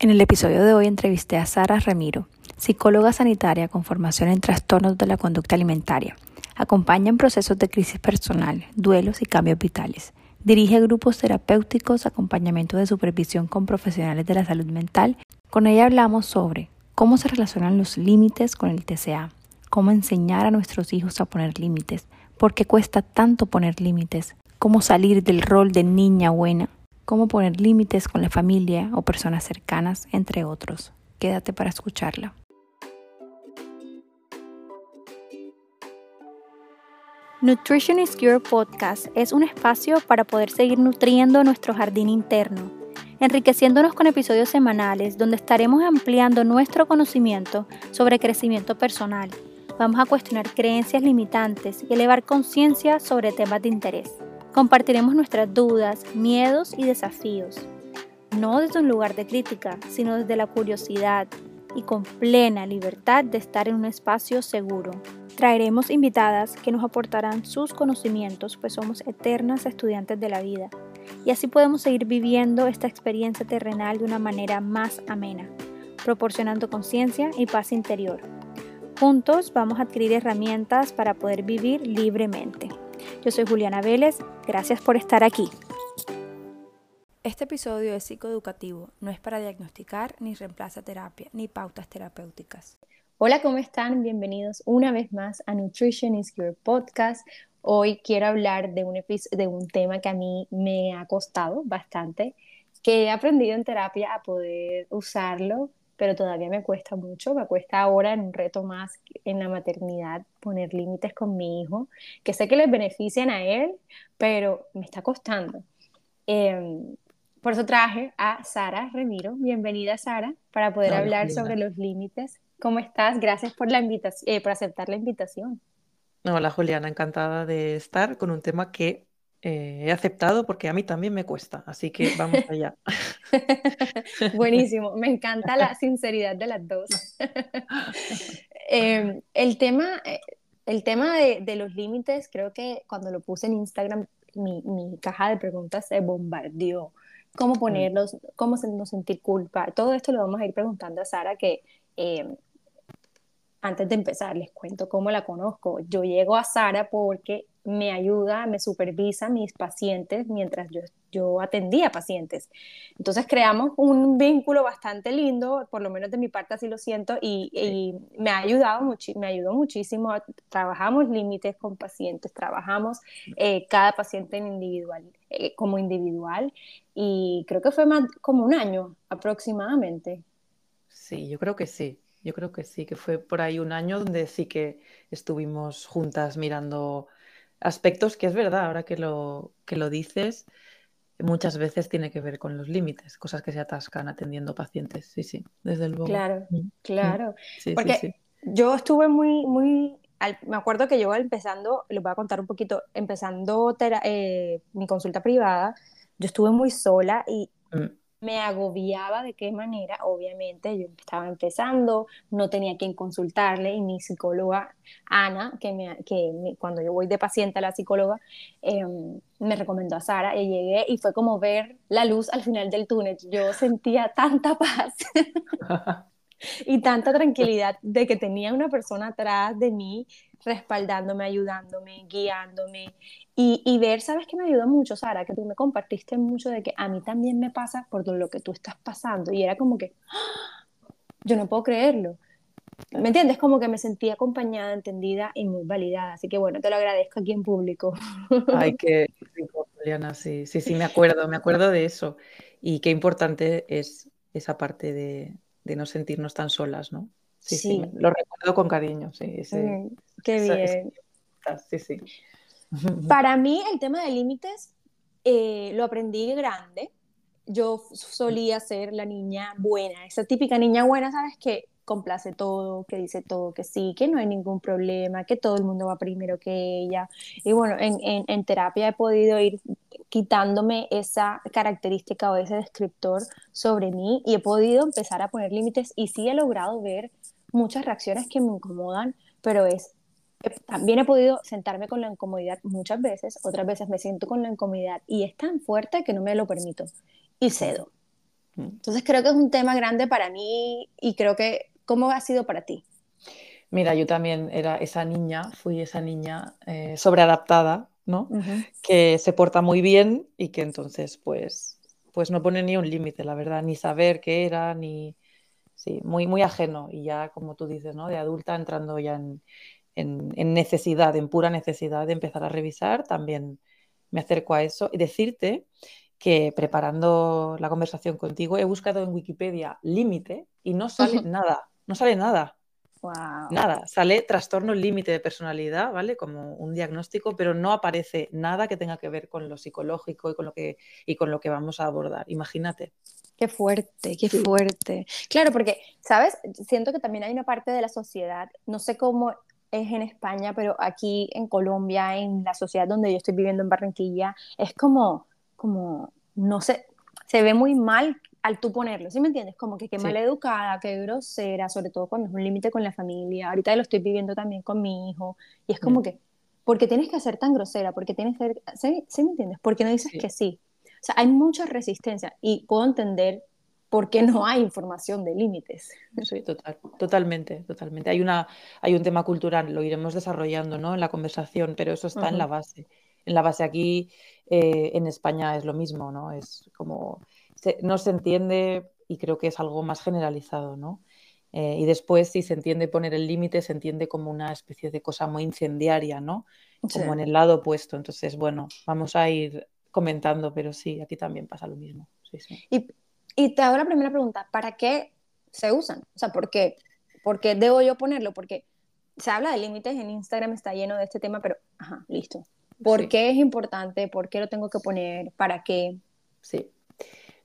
En el episodio de hoy entrevisté a Sara Ramiro, psicóloga sanitaria con formación en trastornos de la conducta alimentaria. Acompaña en procesos de crisis personal, duelos y cambios vitales. Dirige grupos terapéuticos, acompañamiento de supervisión con profesionales de la salud mental. Con ella hablamos sobre cómo se relacionan los límites con el TCA, cómo enseñar a nuestros hijos a poner límites, por qué cuesta tanto poner límites, cómo salir del rol de niña buena cómo poner límites con la familia o personas cercanas, entre otros. Quédate para escucharla. Nutrition is Your Podcast es un espacio para poder seguir nutriendo nuestro jardín interno, enriqueciéndonos con episodios semanales donde estaremos ampliando nuestro conocimiento sobre crecimiento personal. Vamos a cuestionar creencias limitantes y elevar conciencia sobre temas de interés. Compartiremos nuestras dudas, miedos y desafíos, no desde un lugar de crítica, sino desde la curiosidad y con plena libertad de estar en un espacio seguro. Traeremos invitadas que nos aportarán sus conocimientos, pues somos eternas estudiantes de la vida, y así podemos seguir viviendo esta experiencia terrenal de una manera más amena, proporcionando conciencia y paz interior. Juntos vamos a adquirir herramientas para poder vivir libremente. Yo soy Juliana Vélez, gracias por estar aquí. Este episodio es psicoeducativo, no es para diagnosticar ni reemplaza terapia ni pautas terapéuticas. Hola, ¿cómo están? Bienvenidos una vez más a Nutrition is Your Podcast. Hoy quiero hablar de un, de un tema que a mí me ha costado bastante, que he aprendido en terapia a poder usarlo pero todavía me cuesta mucho, me cuesta ahora en un reto más en la maternidad poner límites con mi hijo, que sé que les benefician a él, pero me está costando. Em, por eso traje a Sara Remiro. Bienvenida, Sara, para poder hablar sobre los límites. ¿Cómo estás? Gracias por, la invitación, eh, por aceptar la invitación. Hola, Juliana, encantada de estar con un tema que eh, he aceptado porque a mí también me cuesta, así que vamos allá. Buenísimo, me encanta la sinceridad de las dos. Em, el tema, eh, el tema de, los límites, creo que cuando lo puse en Instagram, mi, caja de preguntas se bombardeó. ¿Cómo mm. ponerlos? ¿Cómo no sentir culpa? Todo esto lo vamos a ir preguntando a Sara, que em, antes de empezar les cuento cómo la conozco. Yo llego a Sara porque me ayuda, me supervisa mis pacientes mientras yo, yo atendía pacientes. Entonces creamos un vínculo bastante lindo, por lo menos de mi parte así lo siento, y, me ha ayudado mucho, me ayudó muchísimo. Trabajamos límites con pacientes, trabajamos eh, cada paciente en individual, eh, como individual, y creo que fue más como un año aproximadamente. Sí, yo creo que sí. Yo creo que sí, que fue por ahí un año donde sí que estuvimos juntas mirando aspectos que es verdad, ahora que lo, que lo dices, muchas veces tiene que ver con los límites, cosas que se atascan atendiendo pacientes. Sí, sí, desde luego. Claro, mm, mm. claro. Porque yo estuve muy, muy, me acuerdo que yo empezando, les voy a contar un poquito, empezando eh, mi consulta privada, yo estuve muy sola y mm me agobiaba de qué manera, obviamente yo estaba empezando, no tenía quien consultarle y mi psicóloga Ana, que, me, que cuando yo voy de paciente a la psicóloga, em, me recomendó a Sara y llegué y fue como ver la luz al final del túnel. Yo sentía tanta paz y tanta tranquilidad de que tenía una persona atrás de mí respaldándome, ayudándome, guiándome y, ver, ¿sabes qué me ayudó mucho, Sara? Que tú me compartiste mucho de que a mí también me pasa por lo que tú estás pasando y era como que, ¡ah! yo no puedo creerlo. ¿Me entiendes? Como que me sentí acompañada, entendida y muy validada. Así que bueno, te lo agradezco aquí en público. Ay, qué Juliana, sí, sí, sí, me acuerdo, me acuerdo de eso. Y qué importante es esa parte de, de no sentirnos tan solas, ¿no? Sí, sí. lo recuerdo con cariño, sí. Mm, qué bien. sí, sí. Para mí el tema de límites eh, lo aprendí grande. Yo solía ser la niña buena, esa típica niña buena, ¿sabes? Que complace todo, que dice todo que sí, que no hay ningún problema, que todo el mundo va primero que ella. Y bueno, en, en terapia he podido ir quitándome esa característica o ese descriptor sobre mí y he podido empezar a poner límites y sí he logrado ver muchas reacciones que me incomodan, pero es también he podido sentarme con la incomodidad muchas veces, otras veces me siento con la incomodidad y es tan fuerte que no me lo permito y cedo. Mm. Entonces creo que es un tema grande para mí y creo que, ¿cómo ha sido para ti? Mira, yo también era esa niña, fui esa niña eh, sobreadaptada, ¿no? Que se porta muy bien y que entonces, pues, pues no pone ni un límite, la verdad, ni saber qué era, ni... Sí, muy, muy ajeno y ya, como tú dices, ¿no? De adulta entrando ya en, en, necesidad, en pura necesidad de empezar a revisar, también me acerco a eso y decirte que preparando la conversación contigo he buscado en Wikipedia límite y no sale nada, no sale nada. Nada, sale trastorno límite de personalidad, ¿vale? Como un diagnóstico, pero no aparece nada que tenga que ver con lo psicológico y con lo que, y con lo que vamos a abordar. Imagínate. Qué fuerte, qué fuerte. Claro, porque, ¿sabes? Siento que también hay una parte de la sociedad, no sé cómo es en España, pero aquí en Colombia, en la sociedad donde yo estoy viviendo en Barranquilla, es como, como, no sé, se ve muy mal al tú ponerlo, ¿sí me entiendes? Como que qué mal educada, qué grosera, sobre todo cuando es un límite con la familia. Ahorita lo estoy viviendo también con mi hijo y es como mm. que, ¿por qué tienes que ser tan grosera? ¿Por qué tienes que ser, ¿sí, me entiendes? ¿Por qué no dices que sí? O sea, hay mucha resistencia y puedo entender porque no hay información de límites. Sí, total, totalmente, totalmente. Hay, una, hay un tema cultural, lo iremos desarrollando ¿no? en la conversación, pero eso está en la base. En la base aquí, eh, en España es lo mismo, ¿no? Es como, no se entiende y creo que es algo más generalizado, ¿no? Eh, y después, si se entiende poner el límite, se entiende como una especie de cosa muy incendiaria, ¿no? Como en el lado opuesto. Entonces, bueno, vamos a ir comentando, pero sí, aquí también pasa lo mismo. Sí, sí. Y y te hago la primera pregunta, ¿para qué se usan? O sea, ¿por qué, ¿Por qué debo yo ponerlo? Porque se habla de límites, en Instagram está lleno de este tema, pero, ajá, listo. ¿Por qué es importante? ¿Por qué lo tengo que poner? ¿Para qué? Sí.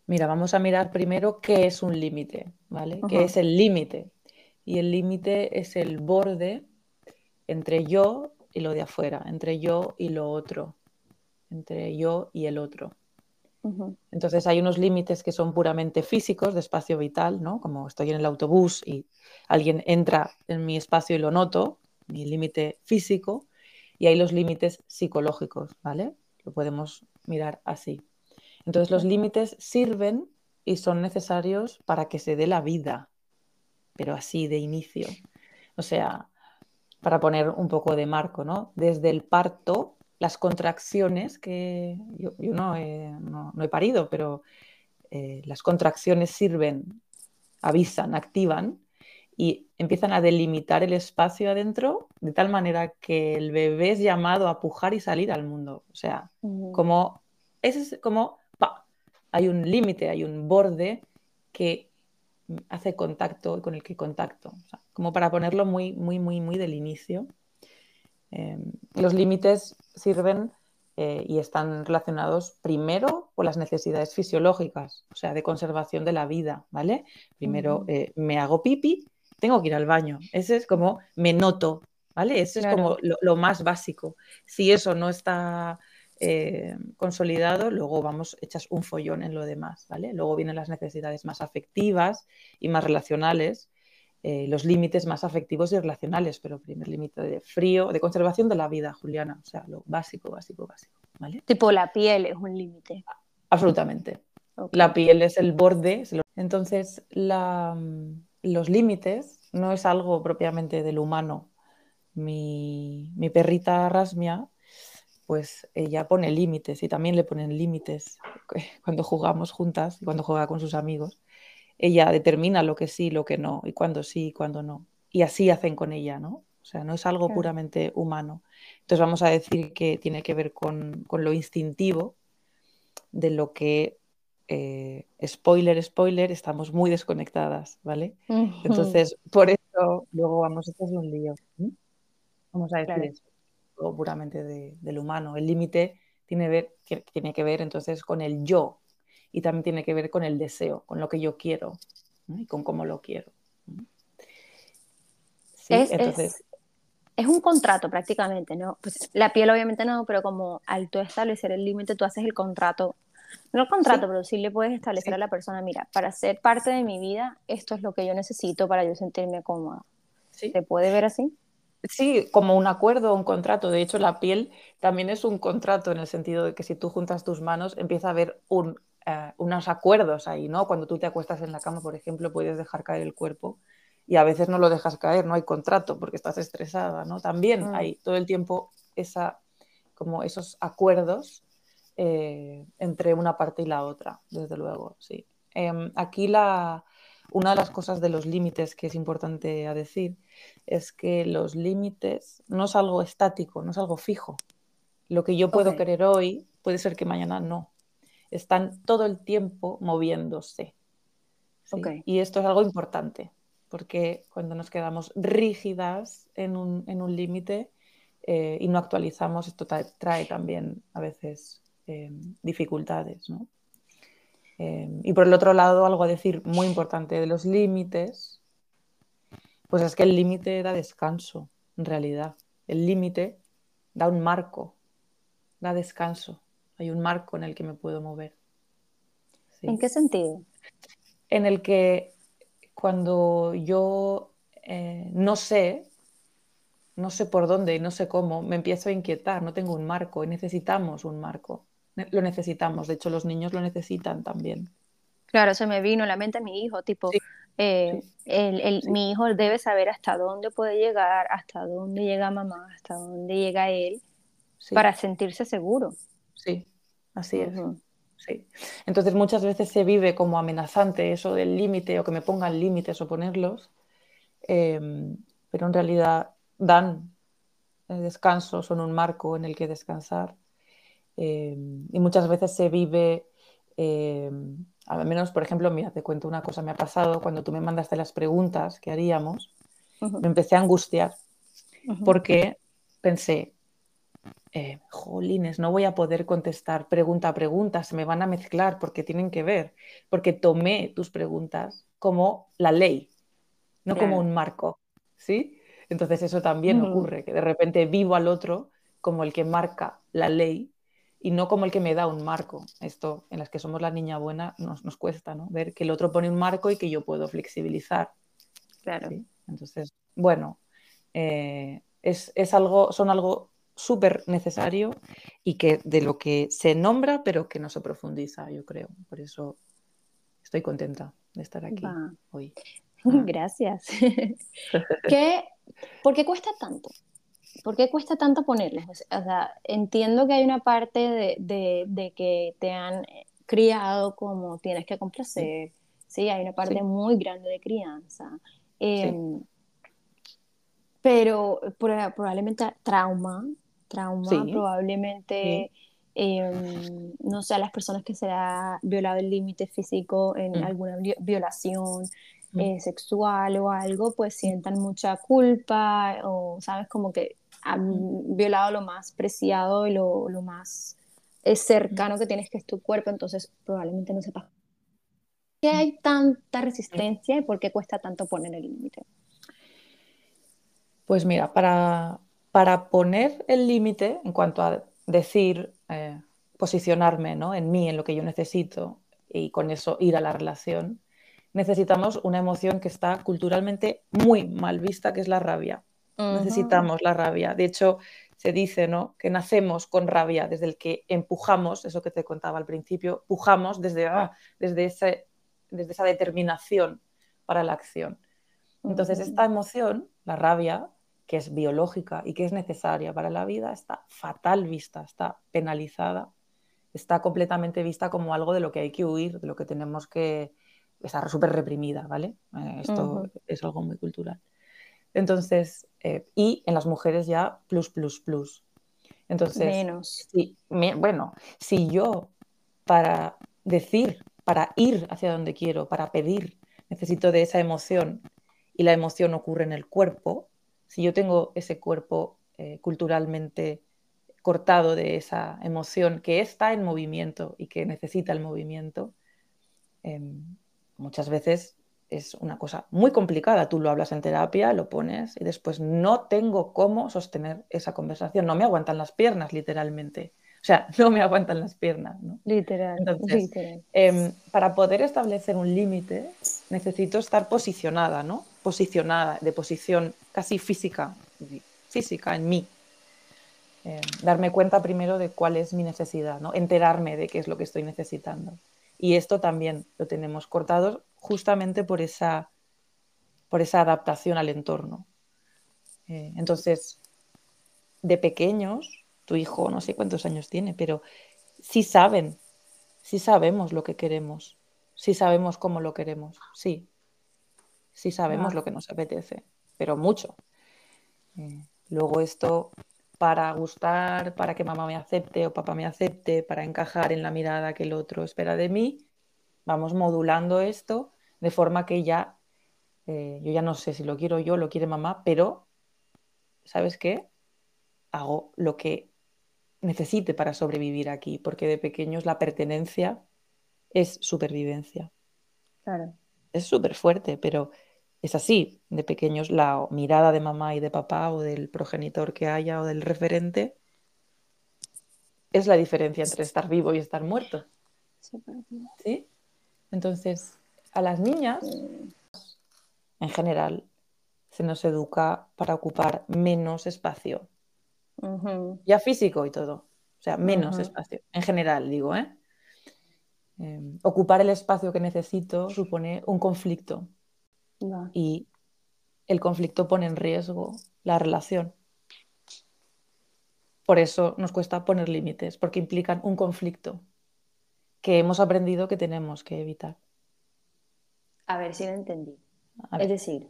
Mira, vamos a mirar primero qué es un límite, ¿vale? ¿Qué es el límite? Y el límite es el borde entre yo y lo de afuera, entre yo y lo otro, entre yo y el otro. Entonces hay unos límites que son puramente físicos de espacio vital, ¿no? Como estoy en el autobús y alguien entra en mi espacio y lo noto, mi límite físico, y hay los límites psicológicos, ¿vale? Lo podemos mirar así. Entonces los límites sirven y son necesarios para que se dé la vida, pero así de inicio. O sea, para poner un poco de marco, ¿no? Desde el parto las contracciones que yo, no, he, parido, pero eh, las contracciones sirven, avisan, activan y empiezan a delimitar el espacio adentro de tal manera que el bebé es llamado a pujar y salir al mundo. O sea, como, es como, hay un límite, hay un borde que hace contacto con el que contacto. como para ponerlo muy, muy, muy, muy del inicio. Em, los límites sirven eh, y están relacionados primero con las necesidades fisiológicas, o sea, de conservación de la vida, ¿vale? Primero eh, me hago pipi, tengo que ir al baño. Ese es como me noto, ¿vale? Ese es como lo, más básico. Si eso no está eh, consolidado, luego vamos echas un follón en lo demás, ¿vale? Luego vienen las necesidades más afectivas y más relacionales, eh, los límites más afectivos y relacionales, pero primer límite de frío, de conservación de la vida, Juliana, o sea, lo básico, básico, básico. ¿vale? Tipo la piel es un límite. Absolutamente. La piel es el borde. Entonces, los límites no es algo propiamente del humano. Mi, mi perrita Rasmia, pues ella pone límites y también le ponen límites cuando jugamos juntas y cuando juega con sus amigos ella determina lo que sí, lo que no, y cuándo sí y cuándo no. Y así hacen con ella, ¿no? O sea, no es algo puramente humano. Entonces vamos a decir que tiene que ver con, lo instintivo, de lo que, eh, spoiler, spoiler, estamos muy desconectadas, ¿vale? Entonces, por eso luego vamos, esto es un lío. Vamos a decir eso, puramente del humano. El límite tiene, ver, tiene que ver entonces con el yo, y también tiene que ver con el deseo, con lo que yo quiero y con cómo lo quiero. Sí, es, entonces... Es, un contrato prácticamente, ¿no? Pues la piel obviamente no, pero como al tú establecer el límite, tú haces el contrato. No el contrato, pero sí le puedes establecer a la persona, mira, para ser parte de mi vida, esto es lo que yo necesito para yo sentirme cómoda. ¿Se puede ver así? Sí, como un acuerdo, un contrato. De hecho, la piel también es un contrato en el sentido de que si tú juntas tus manos, empieza a haber un eh, unos acuerdos ahí, ¿no? Cuando tú te acuestas en la cama, por ejemplo, puedes dejar caer el cuerpo y a veces no lo dejas caer, no hay contrato porque estás estresada, ¿no? También mm. hay todo el tiempo esa, como esos acuerdos eh, entre una parte y la otra, desde luego, sí. Em, aquí la, una de las cosas de los límites que es importante a decir es que los límites no es algo estático, no es algo fijo. Lo que yo puedo querer hoy puede ser que mañana no. Están todo el tiempo moviéndose. Y esto es algo importante, porque cuando nos quedamos rígidas en un, límite eh, y no actualizamos, esto trae, también a veces eh, dificultades. Eh, y por el otro lado, algo a decir muy importante de los límites, pues es que el límite da descanso, en realidad. El límite da un marco, da descanso. Hay un marco en el que me puedo mover. ¿En qué sentido? En el que cuando yo eh, no sé, no sé por dónde y no sé cómo, me empiezo a inquietar, no tengo un marco y necesitamos un marco. Lo necesitamos, de hecho los niños lo necesitan también. Claro, se me vino a la mente a mi hijo, tipo, eh, mi hijo debe saber hasta dónde puede llegar, hasta dónde llega mamá, hasta dónde llega él, para sentirse seguro. Sí, así es. Sí. Entonces muchas veces se vive como amenazante eso del límite o que me pongan límites o ponerlos, em, pero en realidad dan descanso, son un marco en el que descansar. Em, y muchas veces se vive, em, al menos por ejemplo, mira, te cuento una cosa, me ha pasado cuando tú me mandaste las preguntas que haríamos, me empecé a angustiar porque pensé, eh, jolines, no voy a poder contestar pregunta a pregunta, se me van a mezclar porque tienen que ver, porque tomé tus preguntas como la ley, no como un marco, ¿sí? Entonces eso también ocurre, que de repente vivo al otro como el que marca la ley y no como el que me da un marco. Esto, en las que somos la niña buena, nos, nos cuesta, ¿no? Ver que el otro pone un marco y que yo puedo flexibilizar. Claro. Entonces, bueno, eh, es, es, algo, son algo súper necesario y que de lo que se nombra, pero que no se profundiza, yo creo. Por eso estoy contenta de estar aquí hoy. Gracias. ¿Qué, ¿Por qué cuesta tanto? ¿Por qué cuesta tanto ponerlos? O sea, entiendo que hay una parte de, que te han criado como tienes que complacer, sí, hay una parte muy grande de crianza. Em, pero probablemente trauma, trauma, probablemente, em, no sé, a las personas que se ha violado el límite físico en mm. alguna violación mm. eh, sexual o algo, pues sientan mucha culpa o, sabes, como que han mm. violado lo más preciado y lo, lo más eh, cercano que tienes, que es tu cuerpo, entonces probablemente no sepas. ¿Qué hay tanta resistencia y por qué cuesta tanto poner el límite? Pues mira, para, para poner el límite en cuanto a decir, eh, posicionarme ¿no? en mí, en lo que yo necesito y con eso ir a la relación, necesitamos una emoción que está culturalmente muy mal vista, que es la rabia. Necesitamos la rabia. De hecho, se dice ¿no? que nacemos con rabia desde el que empujamos, eso que te contaba al principio, empujamos desde, ah, desde, ese, desde esa determinación para la acción. Entonces, esta emoción, la rabia, que es biológica y que es necesaria para la vida, está fatal vista, está penalizada, está completamente vista como algo de lo que hay que huir, de lo que tenemos que estar súper reprimida, ¿vale? Eh, esto es algo muy cultural. Entonces, eh, y en las mujeres ya plus, plus, plus. Entonces, menos. bueno, si yo para decir, para ir hacia donde quiero, para pedir, necesito de esa emoción y la emoción ocurre en el cuerpo, si yo tengo ese cuerpo eh, culturalmente cortado de esa emoción que está en movimiento y que necesita el movimiento, em, muchas veces es una cosa muy complicada. Tú lo hablas en terapia, lo pones y después no tengo cómo sostener esa conversación. No me aguantan las piernas, literalmente. O sea, no me aguantan las piernas. ¿no? Literal. Em, para poder establecer un límite, necesito estar posicionada, ¿no? Posicionada, de posición casi física, física en mí. Em, darme cuenta primero de cuál es mi necesidad, ¿no? Enterarme de qué es lo que estoy necesitando. Y esto también lo tenemos cortado justamente por esa, por esa adaptación al entorno. Eh, entonces, de pequeños, tu hijo no sé cuántos años tiene, pero sí saben, sí sabemos lo que queremos, sí sabemos cómo lo queremos, sí, sí sabemos lo que nos apetece, pero mucho. Eh, luego esto para gustar, para que mamá me acepte o papá me acepte, para encajar en la mirada que el otro espera de mí, vamos modulando esto de forma que ya, eh, yo ya no sé si lo quiero yo, lo quiere mamá, pero, ¿sabes qué? Hago lo que necesite para sobrevivir aquí, porque de pequeños la pertenencia es supervivencia. Claro. Es súper fuerte, pero es así. De pequeños la mirada de mamá y de papá o del progenitor que haya o del referente es la diferencia entre estar vivo y estar muerto. ¿Sí? Entonces, a las niñas, en general, se nos educa para ocupar menos espacio. Ya físico y todo. O sea, menos espacio. En general, digo, ¿eh? Em, ocupar el espacio que necesito supone un conflicto y el conflicto pone en riesgo la relación. Por eso nos cuesta poner límites, porque implican un conflicto que hemos aprendido que tenemos que evitar. A ver si lo entendí. Es decir,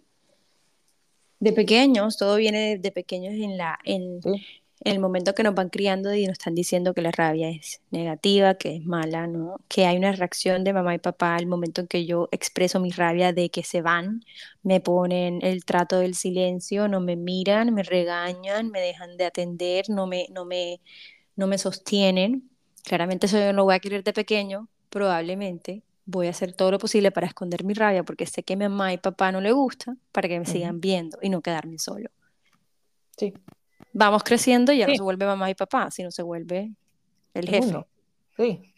de pequeños, todo viene de pequeños en la, en, en el momento que nos van criando y nos están diciendo que la rabia es negativa, que es mala, ¿no? Que hay una reacción de mamá y papá al momento en que yo expreso mi rabia de que se van, me ponen el trato del silencio, no me miran, me regañan, me dejan de atender, no me, no me, no me sostienen. Claramente eso yo no lo voy a querer de pequeño, probablemente voy a hacer todo lo posible para esconder mi rabia porque sé que a mi mamá y papá no le gusta para que me sigan viendo y no quedarme solo. Sí vamos creciendo y ya no se vuelve mamá y papá, sino se vuelve el jefe. Sí.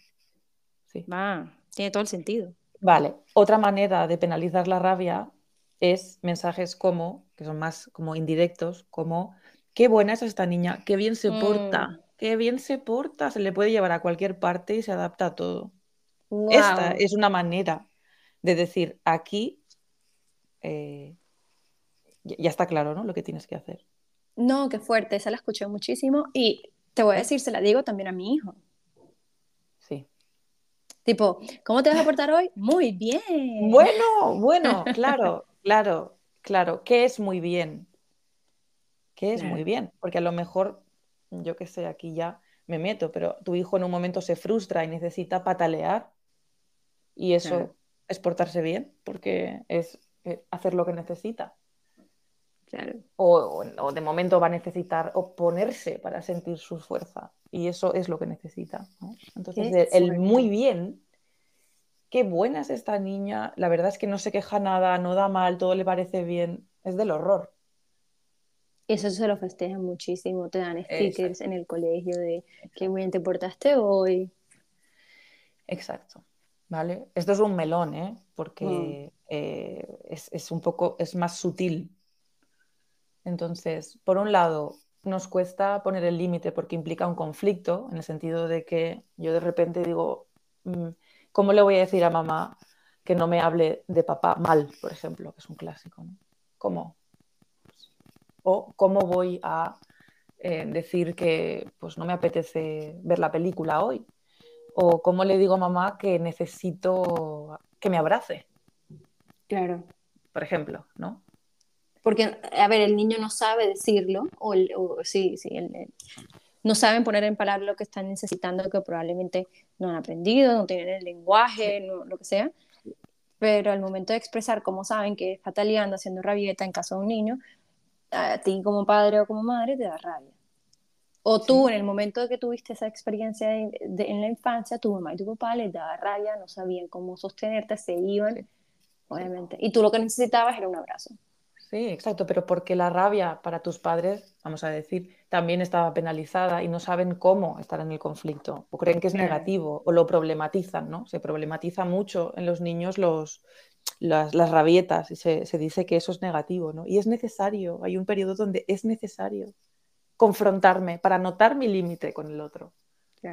sí. Va, tiene todo el sentido. Vale. Otra manera de penalizar la rabia es mensajes como, que son más como indirectos, como qué buena es esta niña, qué bien se porta, mm. qué bien se porta, se le puede llevar a cualquier parte y se adapta a todo. Esta es una manera de decir aquí eh, ya está claro, ¿no? Lo que tienes que hacer. No, qué fuerte, esa la escuché muchísimo y te voy a decir, se la digo también a mi hijo. Sí. Tipo, ¿cómo te vas a portar hoy? Muy bien. Bueno, bueno, claro, claro, claro. ¿Qué es muy bien? ¿Qué es muy bien? Porque a lo mejor, yo qué sé, aquí ya me meto, pero tu hijo en un momento se frustra y necesita patalear y eso es portarse bien, porque es eh, hacer lo que necesita. O, de momento va a necesitar oponerse para sentir su fuerza. Y eso es lo que necesita. Entonces, el, muy bien, qué buena es esta niña, la verdad es que no se queja nada, no da mal, todo le parece bien, es del horror. Eso se lo festejan muchísimo, te dan stickers en el colegio de qué bien te portaste hoy. Exacto. ¿Vale? Esto es un melón, ¿eh? porque mm. eh, es, es, un poco, es más sutil entonces, por un lado, nos cuesta poner el límite porque implica un conflicto, en el sentido de que yo de repente digo, mm, ¿cómo le voy a decir a mamá que no me hable de papá mal, por ejemplo, que es un clásico? ¿Cómo? O cómo voy a eh, decir que pues, no me apetece ver la película hoy. O cómo le digo a mamá que necesito que me abrace. Claro. Por ejemplo, ¿no? Porque, a ver, el niño no sabe decirlo, o, sí, sí, no saben poner en palabras lo que están necesitando, que probablemente no han aprendido, no tienen el lenguaje, lo que sea, pero al momento de expresar cómo saben que está taliando, haciendo rabieta en caso de un niño, a ti como padre o como madre te da rabia. O tú, en el momento de que tuviste esa experiencia en la infancia, tu mamá y tu papá les daba rabia, no sabían cómo sostenerte, se iban, obviamente. Y tú lo que necesitabas era un abrazo. Sí, exacto, pero porque la rabia para tus padres, vamos a decir, también estaba penalizada y no saben cómo estar en el conflicto, o creen que es negativo, o lo problematizan, ¿no? Se problematiza mucho en los niños los, las, rabietas y se, dice que eso es negativo, ¿no? Y es necesario, hay un periodo donde es necesario confrontarme para notar mi límite con el otro,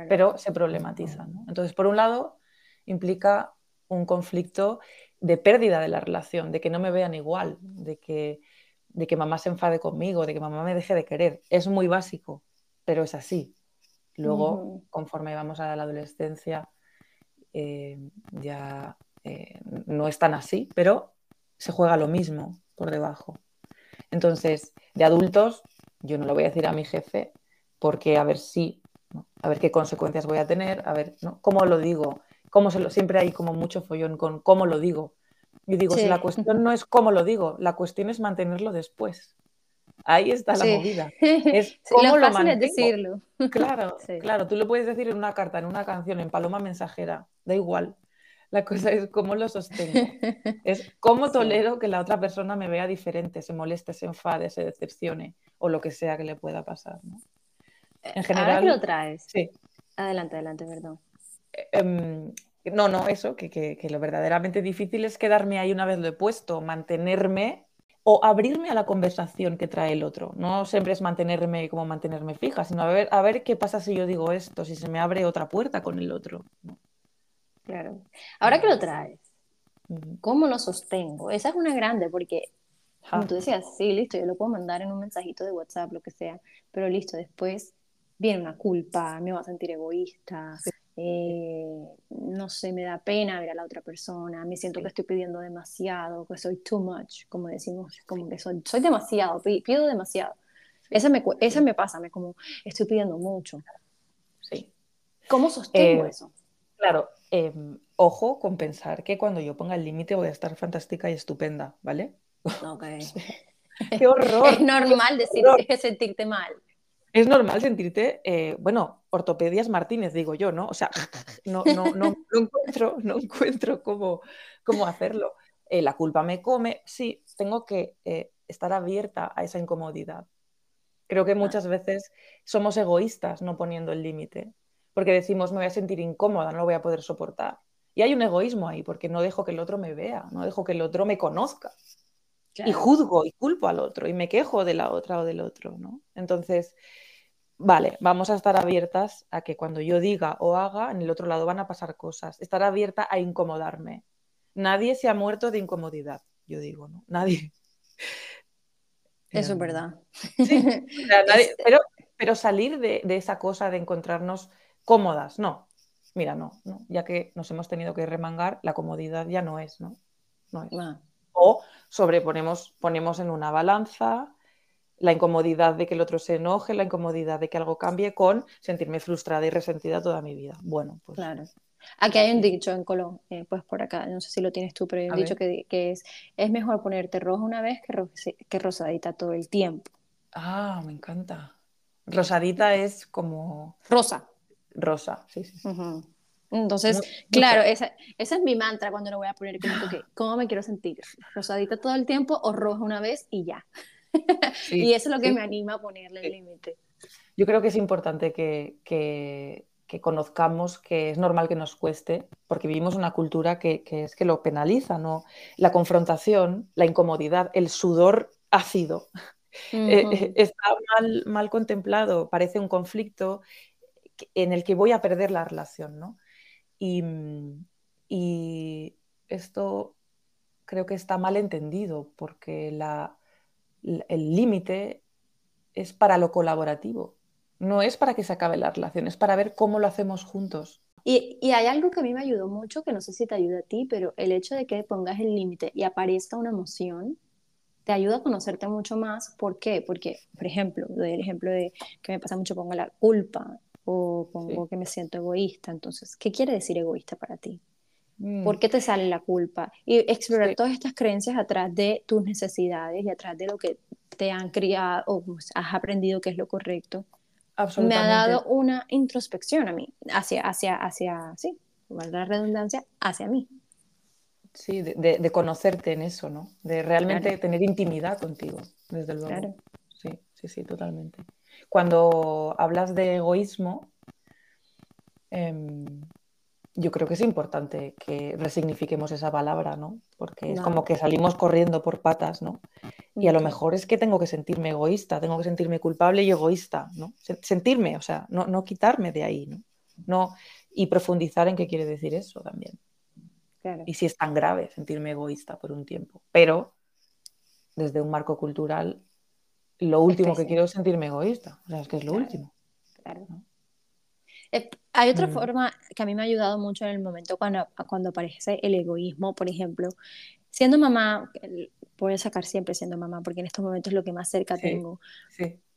pero se problematiza, ¿no? Entonces, por un lado, implica un conflicto de pérdida de la relación, de que no me vean igual, de que, de que mamá se enfade conmigo, de que mamá me deje de querer. Es muy básico, pero es así. Luego, conforme vamos a la adolescencia, eh, ya eh, no es tan así, pero se juega lo mismo por debajo. Entonces, de adultos, yo no lo voy a decir a mi jefe porque a ver si, a ver qué consecuencias voy a tener, a ver ¿no? cómo lo digo, cómo se lo, siempre hay como mucho follón con cómo lo digo. Y digo, si la cuestión no es cómo lo digo, la cuestión es mantenerlo después. Ahí está la movida. Es cómo lo, es decirlo. Claro, claro, tú lo puedes decir en una carta, en una canción, en paloma mensajera, da igual. La cosa es cómo lo sostengo. Es cómo tolero que la otra persona me vea diferente, se moleste, se enfade, se decepcione o lo que sea que le pueda pasar. ¿no? En general. Ahora que lo traes. Sí. Adelante, adelante, perdón. Em, no, no, eso, que, que, lo verdaderamente difícil es quedarme ahí una vez lo he puesto, mantenerme o abrirme a la conversación que trae el otro. No siempre es mantenerme como mantenerme fija, sino a ver, a ver qué pasa si yo digo esto, si se me abre otra puerta con el otro. Claro. Ahora que lo traes, ¿cómo lo sostengo? Esa es una grande porque como tú decías, sí, listo, yo lo puedo mandar en un mensajito de WhatsApp, lo que sea, pero listo, después viene una culpa, me va a sentir egoísta, eh, no sé, me da pena ver a la otra persona, me siento que estoy pidiendo demasiado, que soy too much, como decimos, como que soy, soy demasiado, pido demasiado. Esa me, esa me pasa, me como, estoy pidiendo mucho. Sí. ¿Cómo sostengo eh, eso? Claro, Em, ojo con pensar que cuando yo ponga el límite voy a estar fantástica y estupenda, ¿vale? Ok. ¡Qué horror! Es normal decir, sentirte mal. Es normal sentirte, eh, bueno, ortopedias Martínez, digo yo, ¿no? O sea, no, no, no, encuentro, no encuentro cómo, cómo hacerlo. Eh, la culpa me come, sí, tengo que eh, estar abierta a esa incomodidad. Creo que muchas veces somos egoístas no poniendo el límite porque decimos me voy a sentir incómoda, no lo voy a poder soportar. Y hay un egoísmo ahí, porque no dejo que el otro me vea, no dejo que el otro me conozca. Y juzgo y culpo al otro y me quejo de la otra o del otro, ¿no? Entonces, vale, vamos a estar abiertas a que cuando yo diga o haga, en el otro lado van a pasar cosas. Estar abierta a incomodarme. Nadie se ha muerto de incomodidad, yo digo, ¿no? Nadie. Eso es verdad. Sí, pero, pero salir de, de, esa cosa de encontrarnos cómodas, no. Mira, no, no, ya que nos hemos tenido que remangar, la comodidad ya no es, ¿no? no es. O sobreponemos, ponemos en una balanza la incomodidad de que el otro se enoje, la incomodidad de que algo cambie con sentirme frustrada y resentida toda mi vida. Bueno, pues. Claro. Aquí hay un dicho en Colón, eh, pues por acá, no sé si lo tienes tú, pero hay un dicho que, es, es mejor ponerte rojo una vez que, que rosadita todo el tiempo. Ah, me encanta. Rosadita es como... Rosa rosa, sí, sí. Entonces, claro, esa, esa, es mi mantra cuando lo voy a poner, como que, ¿cómo me quiero sentir? ¿Rosadita todo el tiempo o roja una vez y ya? y eso es lo que me anima a ponerle el límite. Yo creo que es importante que, que, que, conozcamos que es normal que nos cueste, porque vivimos una cultura que, que es que lo penaliza, ¿no? La confrontación, la incomodidad, el sudor ácido. Eh, eh, está mal, mal contemplado, parece un conflicto en el que voy a perder la relación, ¿no? Y, esto creo que está mal entendido porque el límite es para lo colaborativo, no es para que se acabe la relación, es para ver cómo lo hacemos juntos. Y, y, hay algo que a mí me ayudó mucho, que no sé si te ayuda a ti, pero el hecho de que pongas el límite y aparezca una emoción, te ayuda a conocerte mucho más. ¿Por qué? Porque, por ejemplo, doy el ejemplo de que me pasa mucho con la culpa o pongo que me siento egoísta. Entonces, ¿qué quiere decir egoísta para ti? Mm. ¿Por qué te sale la culpa? Y explorar todas estas creencias atrás de tus necesidades y atrás de lo que te han criado o pues, has aprendido que es lo correcto. Me ha dado una introspección a mí, hacia, hacia, hacia, sí, la redundancia, hacia mí. Sí, de, de, conocerte en eso, ¿no? De realmente tener intimidad contigo, desde luego. Claro. Sí, sí, sí, totalmente cuando hablas de egoísmo, em, yo creo que es importante que resignifiquemos esa palabra, ¿no? Porque es como que salimos corriendo por patas, ¿no? Y a lo mejor es que tengo que sentirme egoísta, tengo que sentirme culpable y egoísta, ¿no? Sentirme, o sea, no, quitarme de ahí, ¿no? no y profundizar en qué quiere decir eso también. Y si es tan grave sentirme egoísta por un tiempo. Pero desde un marco cultural, lo último que, quiero es sentirme egoísta. O sea, es que es lo último. Claro. Eh, hay otra mm. forma que a mí me ha ayudado mucho en el momento cuando, cuando aparece el egoísmo, por ejemplo, siendo mamá, voy a sacar siempre siendo mamá, porque en estos momentos es lo que más cerca tengo.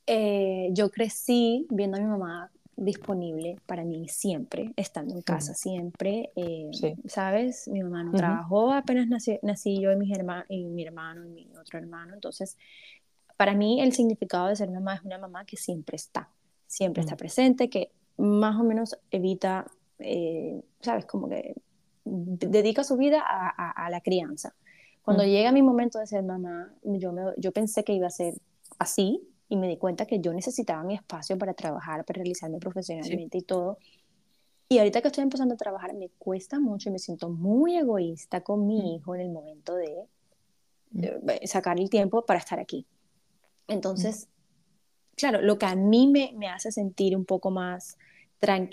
Eh, yo crecí viendo a mi mamá disponible para mí siempre, estando en casa siempre, eh, ¿sabes? Mi mamá no trabajó, apenas nací, nací yo y, mis y mi hermano y mi otro hermano, entonces para mí el significado de ser mamá es una mamá que siempre está, siempre está presente, que más o menos evita, eh, ¿sabes? Como que dedica su vida a, a, la crianza. Cuando llega mi momento de ser mamá, yo, me, yo pensé que iba a ser así, y me di cuenta que yo necesitaba mi espacio para trabajar, para realizarme profesionalmente y todo. Y ahorita que estoy empezando a trabajar me cuesta mucho y me siento muy egoísta con mi mm. hijo en el momento de, mm. sacar el tiempo para estar aquí. Entonces, mm. claro, lo que a mí me, me hace sentir un poco más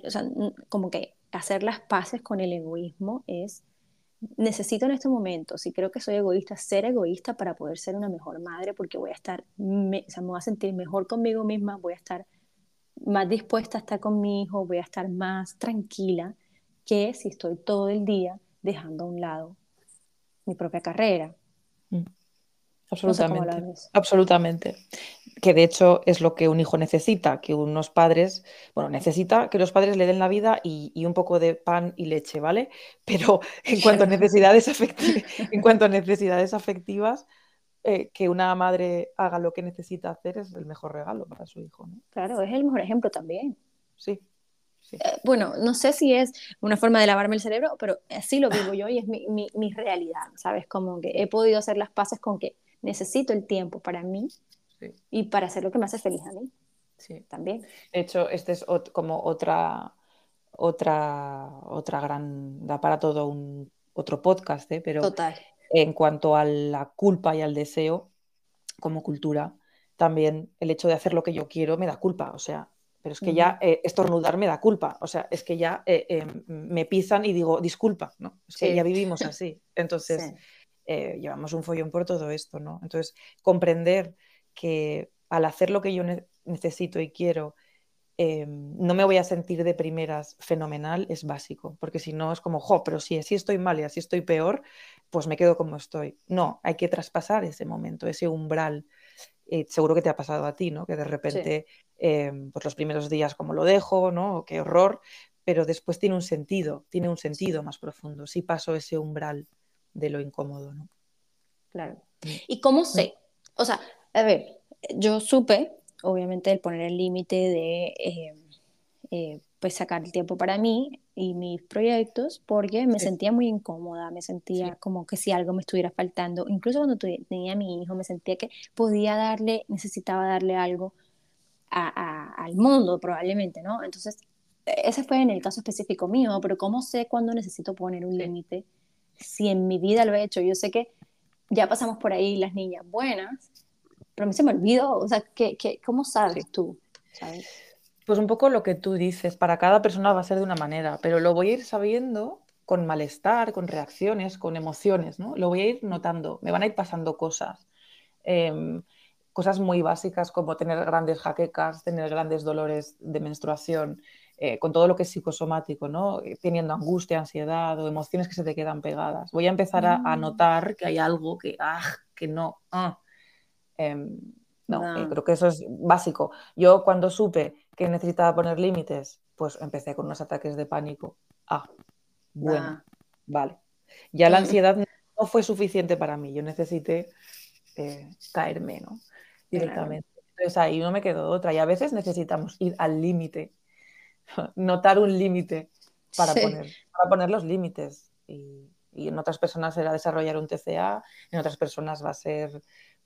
o sea, como que hacer las paces con el egoísmo es necesito en este momento, si creo que soy egoísta, ser egoísta para poder ser una mejor madre, porque voy a estar, me, o sea, me voy a sentir mejor conmigo misma, voy a estar más dispuesta a estar con mi hijo, voy a estar más tranquila que si estoy todo el día dejando a un lado mi propia carrera. Mm. Absolutamente. absolutamente. Que de hecho es lo que un hijo necesita, que unos padres, bueno, necesita que los padres le den la vida y, un poco de pan y leche, ¿vale? Pero en cuanto a necesidades, afectivas, en cuanto a necesidades afectivas, eh, que una madre haga lo que necesita hacer es el mejor regalo para su hijo. ¿no? Claro, es el mejor ejemplo también. Sí. Eh, bueno, no sé si es una forma de lavarme el cerebro, pero así lo vivo yo y es mi, mi, mi realidad, ¿sabes? Como que he podido hacer las paces con que necesito el tiempo para mí y para hacer lo que me hace feliz a mí. Sí. También. De hecho, este es como otra, otra, otra gran, da para todo un otro podcast, ¿eh? pero Total. en cuanto a la culpa y al deseo como cultura, también el hecho de hacer lo que yo quiero me da culpa, o sea, pero es que ya eh, estornudar me da culpa, o sea, es que ya eh, me pisan y digo disculpa, ¿no? Es que ya vivimos así. Entonces, eh, llevamos un follón por todo esto, ¿no? Entonces, comprender que al hacer lo que yo necesito y quiero, eh, no me voy a sentir de primeras fenomenal es básico, porque si no es como, jo, pero si así estoy mal y así estoy peor, pues me quedo como estoy. No, hay que traspasar ese momento, ese umbral. Eh, seguro que te ha pasado a ti, ¿no? Que de repente, pues los primeros días como lo dejo, ¿no? Qué horror, pero después tiene un sentido, tiene un sentido más profundo. Si paso ese umbral de lo incómodo, ¿no? Claro. Mm. ¿Y cómo sé? O sea, a ver, yo supe, obviamente, el poner el límite de, eh, eh, pues, sacar el tiempo para mí y mis proyectos, porque me sentía muy incómoda, me sentía como que si algo me estuviera faltando, incluso cuando tenía a mi hijo, me sentía que podía darle, necesitaba darle algo al mundo, probablemente, ¿no? Entonces, ese fue en el caso específico mío, pero ¿cómo sé cuándo necesito poner un límite? si en mi vida lo he hecho, yo sé que ya pasamos por ahí las niñas buenas, pero a mí se me olvidó, o sea, ¿qué, qué, cómo sabes tú? Pues un poco lo que tú dices, para cada persona va a ser de una manera, pero lo voy a ir sabiendo con malestar, con reacciones, con emociones, ¿no? Lo voy a ir notando, me van a ir pasando cosas. Em, cosas muy básicas como tener grandes jaquecas, tener grandes dolores de menstruación, eh, con todo lo que es psicosomático, ¿no? Eh, teniendo angustia, ansiedad o emociones que se te quedan pegadas. Voy a empezar a, mm. notar que hay algo que, ah, que no. Ah. Em, no, eh, creo que eso es básico. Yo cuando supe que necesitaba poner límites, pues empecé con unos ataques de pánico. Ah, bueno, vale. Ya la ansiedad no fue suficiente para mí, yo necesité caerme, ¿no? Directamente. Entonces ahí no me quedó otra. Y a veces necesitamos ir al límite notar un límite para, poner, para poner los límites. Y, en otras personas será desarrollar un TCA, en otras personas va a ser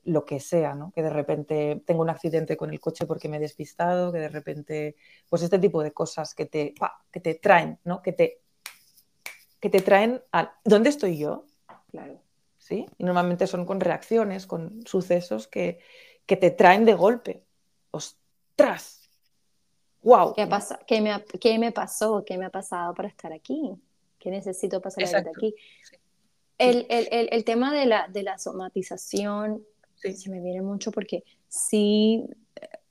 lo que sea, ¿no? Que de repente tengo un accidente con el coche porque me he despistado, que de repente, pues este tipo de cosas que te, que te traen, ¿no? Que te, que te traen a... ¿Dónde estoy yo? Claro. ¿Sí? Y normalmente son con reacciones, con sucesos que, que te traen de golpe. ¡Ostras! wow. ¿Qué, ¿Qué, me, ¿Qué, me, pasó? ¿Qué me ha pasado para estar aquí? ¿Qué necesito pasar aquí? El, el, el, el, tema de la, de la somatización se me viene mucho porque sí,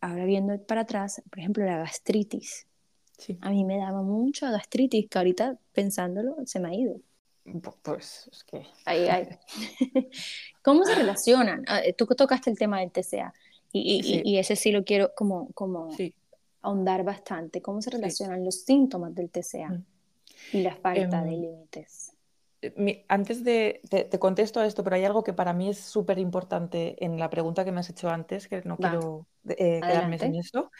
ahora viendo para atrás, por ejemplo, la gastritis. A mí me daba mucha gastritis que ahorita pensándolo se me ha ido. Pues es que... Ahí, ahí. ¿Cómo se relacionan? Ah, tú tocaste el tema del TCA y, y, y ese sí lo quiero como, como ahondar bastante. ¿Cómo se relacionan los síntomas del TCA mm. y la falta de em, límites? Antes de, te, contesto a esto, pero hay algo que para mí es súper importante en la pregunta que me has hecho antes, que no quiero eh, quedarme sin eso,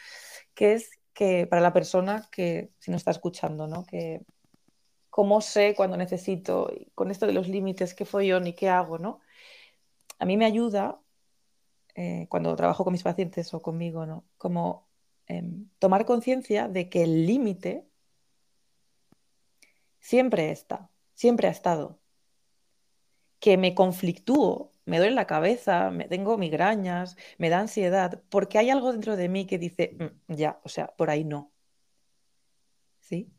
que es que para la persona que si no está escuchando, ¿no? Que cómo sé cuando necesito, con esto de los límites, qué yo ni qué hago, ¿no? A mí me ayuda eh, cuando trabajo con mis pacientes o conmigo, ¿no? Como em, tomar conciencia de que el límite siempre está, siempre ha estado. Que me conflictúo, me duele la cabeza, me tengo migrañas, me da ansiedad, porque hay algo dentro de mí que dice, mm, ya, o sea, por ahí no. ¿Sí?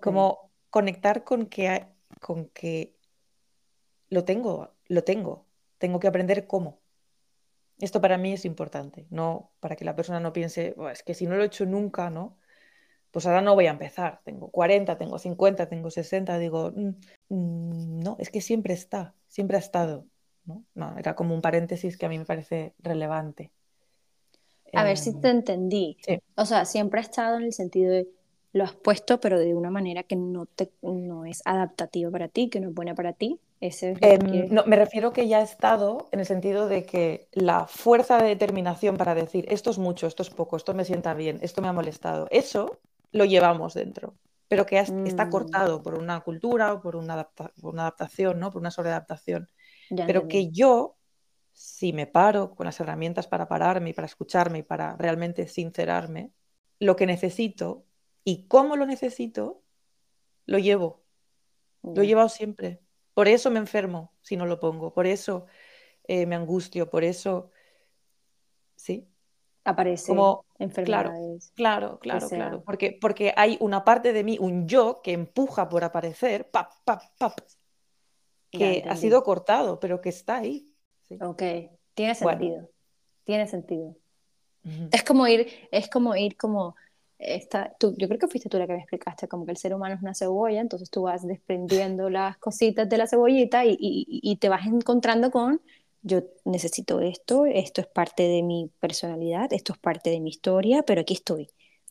Como conectar con que, con que lo tengo, lo tengo, tengo que aprender cómo. Esto para mí es importante, no para que la persona no piense, es que si no lo he hecho nunca, ¿no? Pues ahora no voy a empezar. Tengo 40, tengo 50, tengo 60, digo, mm, mm, no, es que siempre está, siempre ha estado. ¿no? era como un paréntesis que a mí me parece relevante. A ver si em, te entendí. O sea, siempre ha estado en el sentido de lo has puesto, pero de una manera que no, te, no es adaptativa para ti, que no es buena para ti. Ese em, no, me refiero que ya ha estado en el sentido de que la fuerza de determinación para decir esto es mucho, esto es poco, esto me sienta bien, esto me ha molestado, eso lo llevamos dentro, pero que está mm. cortado por una cultura o por una, una adaptación, ¿no? por una sobreadaptación. pero que yo, si me paro con las herramientas para pararme y para escucharme y para realmente sincerarme, lo que necesito y cómo lo necesito, lo llevo. Lo he llevado siempre. Por eso me enfermo si no lo pongo. Por eso eh, me angustio. Por eso. Sí. Aparece como enfermedades. Claro, claro, claro, Porque, porque hay una parte de mí, un yo, que empuja por aparecer, pap, pap, pap, que ha sido cortado, pero que está ahí. Ok, tiene sentido. Tiene sentido. Es como ir, es como ir como tú, yo creo que fuiste tú la que me explicaste, como que el ser humano es una cebolla, entonces tú vas desprendiendo las cositas de la cebollita y, y, te vas encontrando con, yo necesito esto, esto es parte de mi personalidad, esto es parte de mi historia, pero aquí estoy.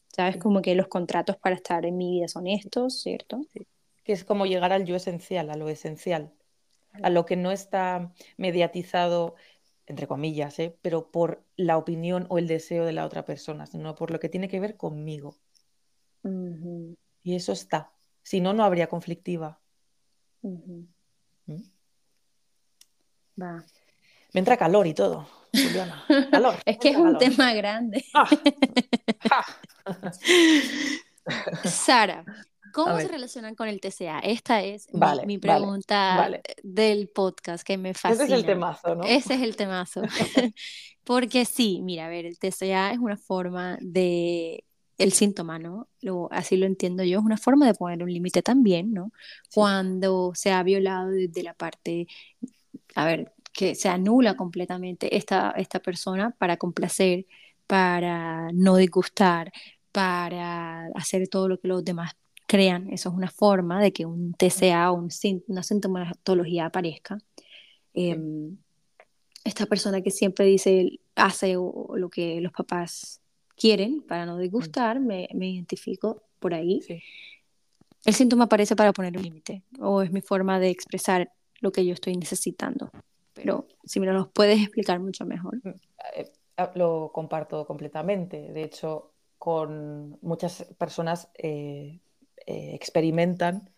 ¿Sabes? Como que los contratos para estar en mi vida son estos, ¿cierto? Que es como llegar al yo esencial, a lo esencial, a lo que no está mediatizado entre comillas, ¿eh? pero por la opinión o el deseo de la otra persona, sino por lo que tiene que ver conmigo. Y eso está. Si no, no habría conflictiva. ¿Mm? Va. Me entra calor y todo, Juliana. Calor. es que es un tema grande. Ah. Sara, ¿Cómo se relacionan con el TCA? Esta es mi, pregunta del podcast que me fascina. Ese es el temazo, ¿no? Ese es el temazo. Porque sí, mira, a ver, el TCA es una forma de el síntoma, ¿no? Lo, así lo entiendo yo, es una forma de poner un límite también, ¿no? Cuando se ha violado desde la parte, a ver, que se anula completamente esta, esta persona para complacer, para no disgustar, para hacer todo lo que los demás crean. Eso es una forma de que un TCA o un, una sintomatología aparezca. Em, esta persona que siempre dice, hace lo que los papás quieren para no disgustar, me, me identifico por ahí. El síntoma aparece para poner un límite o es mi forma de expresar lo que yo estoy necesitando. Pero si me lo puedes explicar mucho mejor. Mm, eh, eh, lo comparto completamente. De hecho, con muchas personas eh, eh, experimentan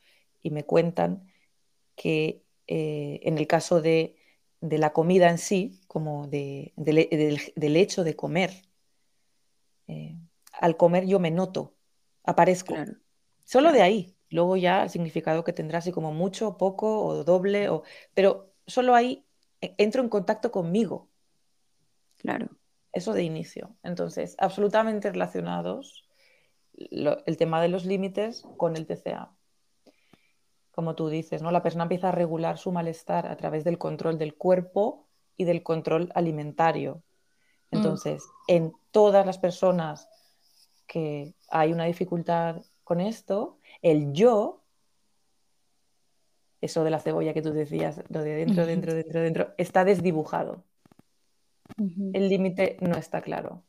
y me cuentan que eh, en el caso de, la comida en sí, como del, hecho de comer, eh, al comer yo me noto, aparezco. Solo de ahí. Luego ya el significado que tendrá así como mucho, poco o doble, o... pero solo ahí entro en contacto conmigo. Claro. Eso de inicio. Entonces, absolutamente relacionados el tema de los límites con el TCA. Como tú dices, ¿no? La persona empieza a regular su malestar a través del control del cuerpo y del control alimentario. Mm. Entonces, en todas las personas que hay una dificultad con esto, el yo, eso de la cebolla que tú decías, lo de dentro, dentro, dentro, dentro, está desdibujado. El límite no está claro.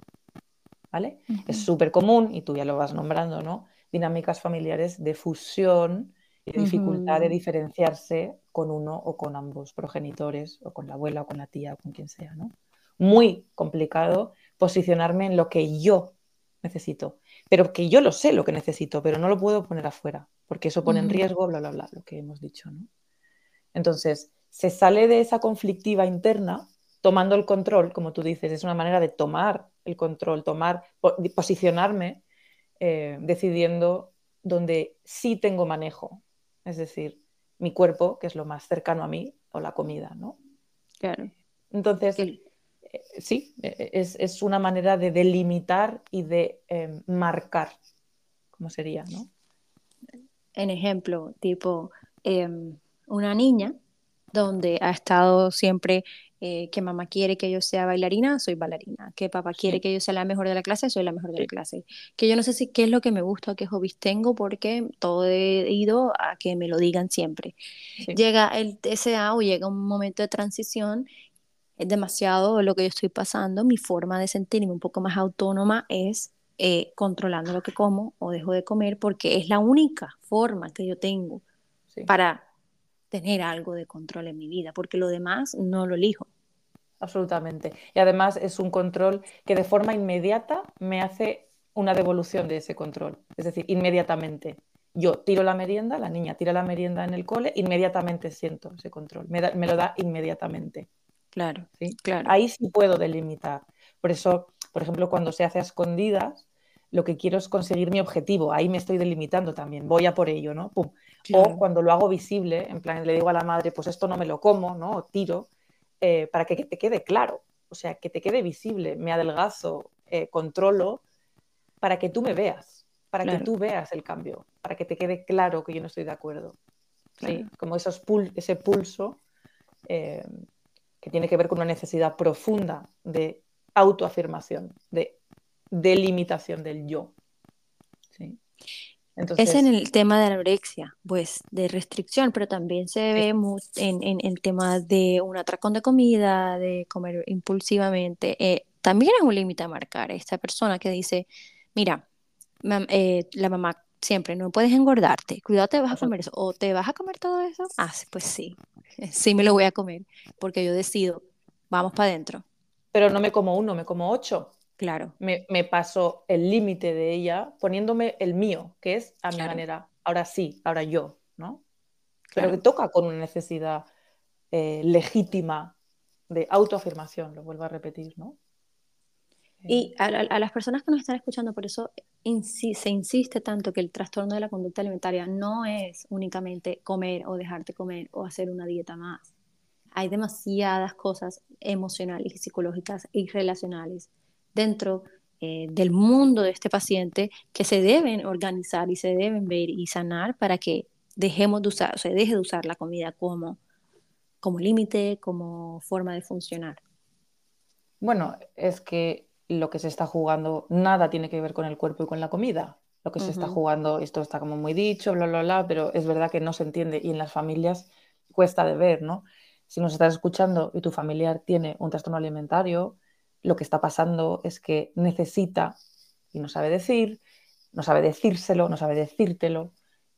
¿Vale? Es súper común, y tú ya lo vas nombrando, ¿no? Dinámicas familiares de fusión y de dificultad de diferenciarse con uno o con ambos progenitores, o con la abuela, o con la tía, o con quien sea, ¿no? Muy complicado posicionarme en lo que yo necesito, pero que yo lo sé lo que necesito, pero no lo puedo poner afuera, porque eso pone en riesgo, bla, bla, bla, lo que hemos dicho, ¿no? Entonces, se sale de esa conflictiva interna tomando el control, como tú dices, es una manera de tomar el control, tomar, posicionarme, eh, decidiendo donde sí tengo manejo, es decir, mi cuerpo, que es lo más cercano a mí, o la comida, ¿no? Claro. Entonces, eh, sí, e, e, es, una manera de delimitar y de em, marcar, ¿cómo sería, no? En ejemplo, tipo, em, una niña donde ha estado siempre eh, que mamá quiere que yo sea bailarina, soy bailarina, que papá quiere que yo sea la mejor de la clase, soy la mejor de la clase, que yo no sé si qué es lo que me gusta, qué hobbies tengo, porque todo he ido a que me lo digan siempre. Llega el TSA o llega un momento de transición es demasiado lo que yo estoy pasando, mi forma de sentirme un poco más autónoma es eh, controlando lo que como o dejo de comer porque es la única forma que yo tengo para tener algo de control en mi vida, porque lo demás no lo elijo. Absolutamente. Y además es un control que de forma inmediata me hace una devolución de ese control. Es decir, inmediatamente. Yo tiro la merienda, la niña tira la merienda en el cole, inmediatamente siento ese control. Me, me lo da inmediatamente. Claro, ¿sí? claro. Ahí sí puedo delimitar. Por eso, por ejemplo, cuando se hace a escondidas, lo que quiero es conseguir mi objetivo. Ahí me estoy delimitando también. Voy a por ello, ¿no? O cuando lo hago visible, en plan, le digo a la madre, pues esto no me lo como, ¿no? O tiro, eh, para que, te quede claro. O sea, que te quede visible. Me adelgazo, eh, controlo, para que tú me veas, para que tú veas el cambio, para que te quede claro que yo no estoy de acuerdo. ¿sí? Como esos ese pulso. Eh, que tiene que ver con una necesidad profunda de autoafirmación, de delimitación del yo. Es en el tema de anorexia, pues de restricción, pero también se ve en, el tema de un atracón de comida, de comer impulsivamente. Eh, también es un límite a marcar esta persona que dice, mira, eh, la mamá siempre, no puedes engordarte, cuidado, te vas a comer eso, o te vas a comer todo eso, ah, pues sí, sí me lo voy a comer, porque yo decido, vamos para adentro. Pero no me como uno, me como ocho. Claro. Me, paso el límite de ella poniéndome el mío, que es a mi manera, ahora sí, ahora yo, ¿no? Pero que toca con una necesidad eh, legítima de autoafirmación, lo vuelvo a repetir, ¿no? Y a, las personas que nos están escuchando, por eso se insiste tanto que el trastorno de la conducta alimentaria no es únicamente comer o dejarte comer o hacer una dieta más. Hay demasiadas cosas emocionales y psicológicas y relacionales dentro eh, del mundo de este paciente que se deben organizar y se deben ver y sanar para que dejemos de usar, o se deje de usar la comida como, como límite, como forma de funcionar. Bueno, es que lo que se está jugando nada tiene que ver con el cuerpo y con la comida. Lo que se está jugando, esto está como muy dicho, bla, bla, bla, pero es verdad que no se entiende y en las familias cuesta de ver, ¿no? Si nos estás escuchando y tu familiar tiene un trastorno alimentario, lo que está pasando es que necesita y no sabe decir, no sabe decírselo, no sabe decírtelo,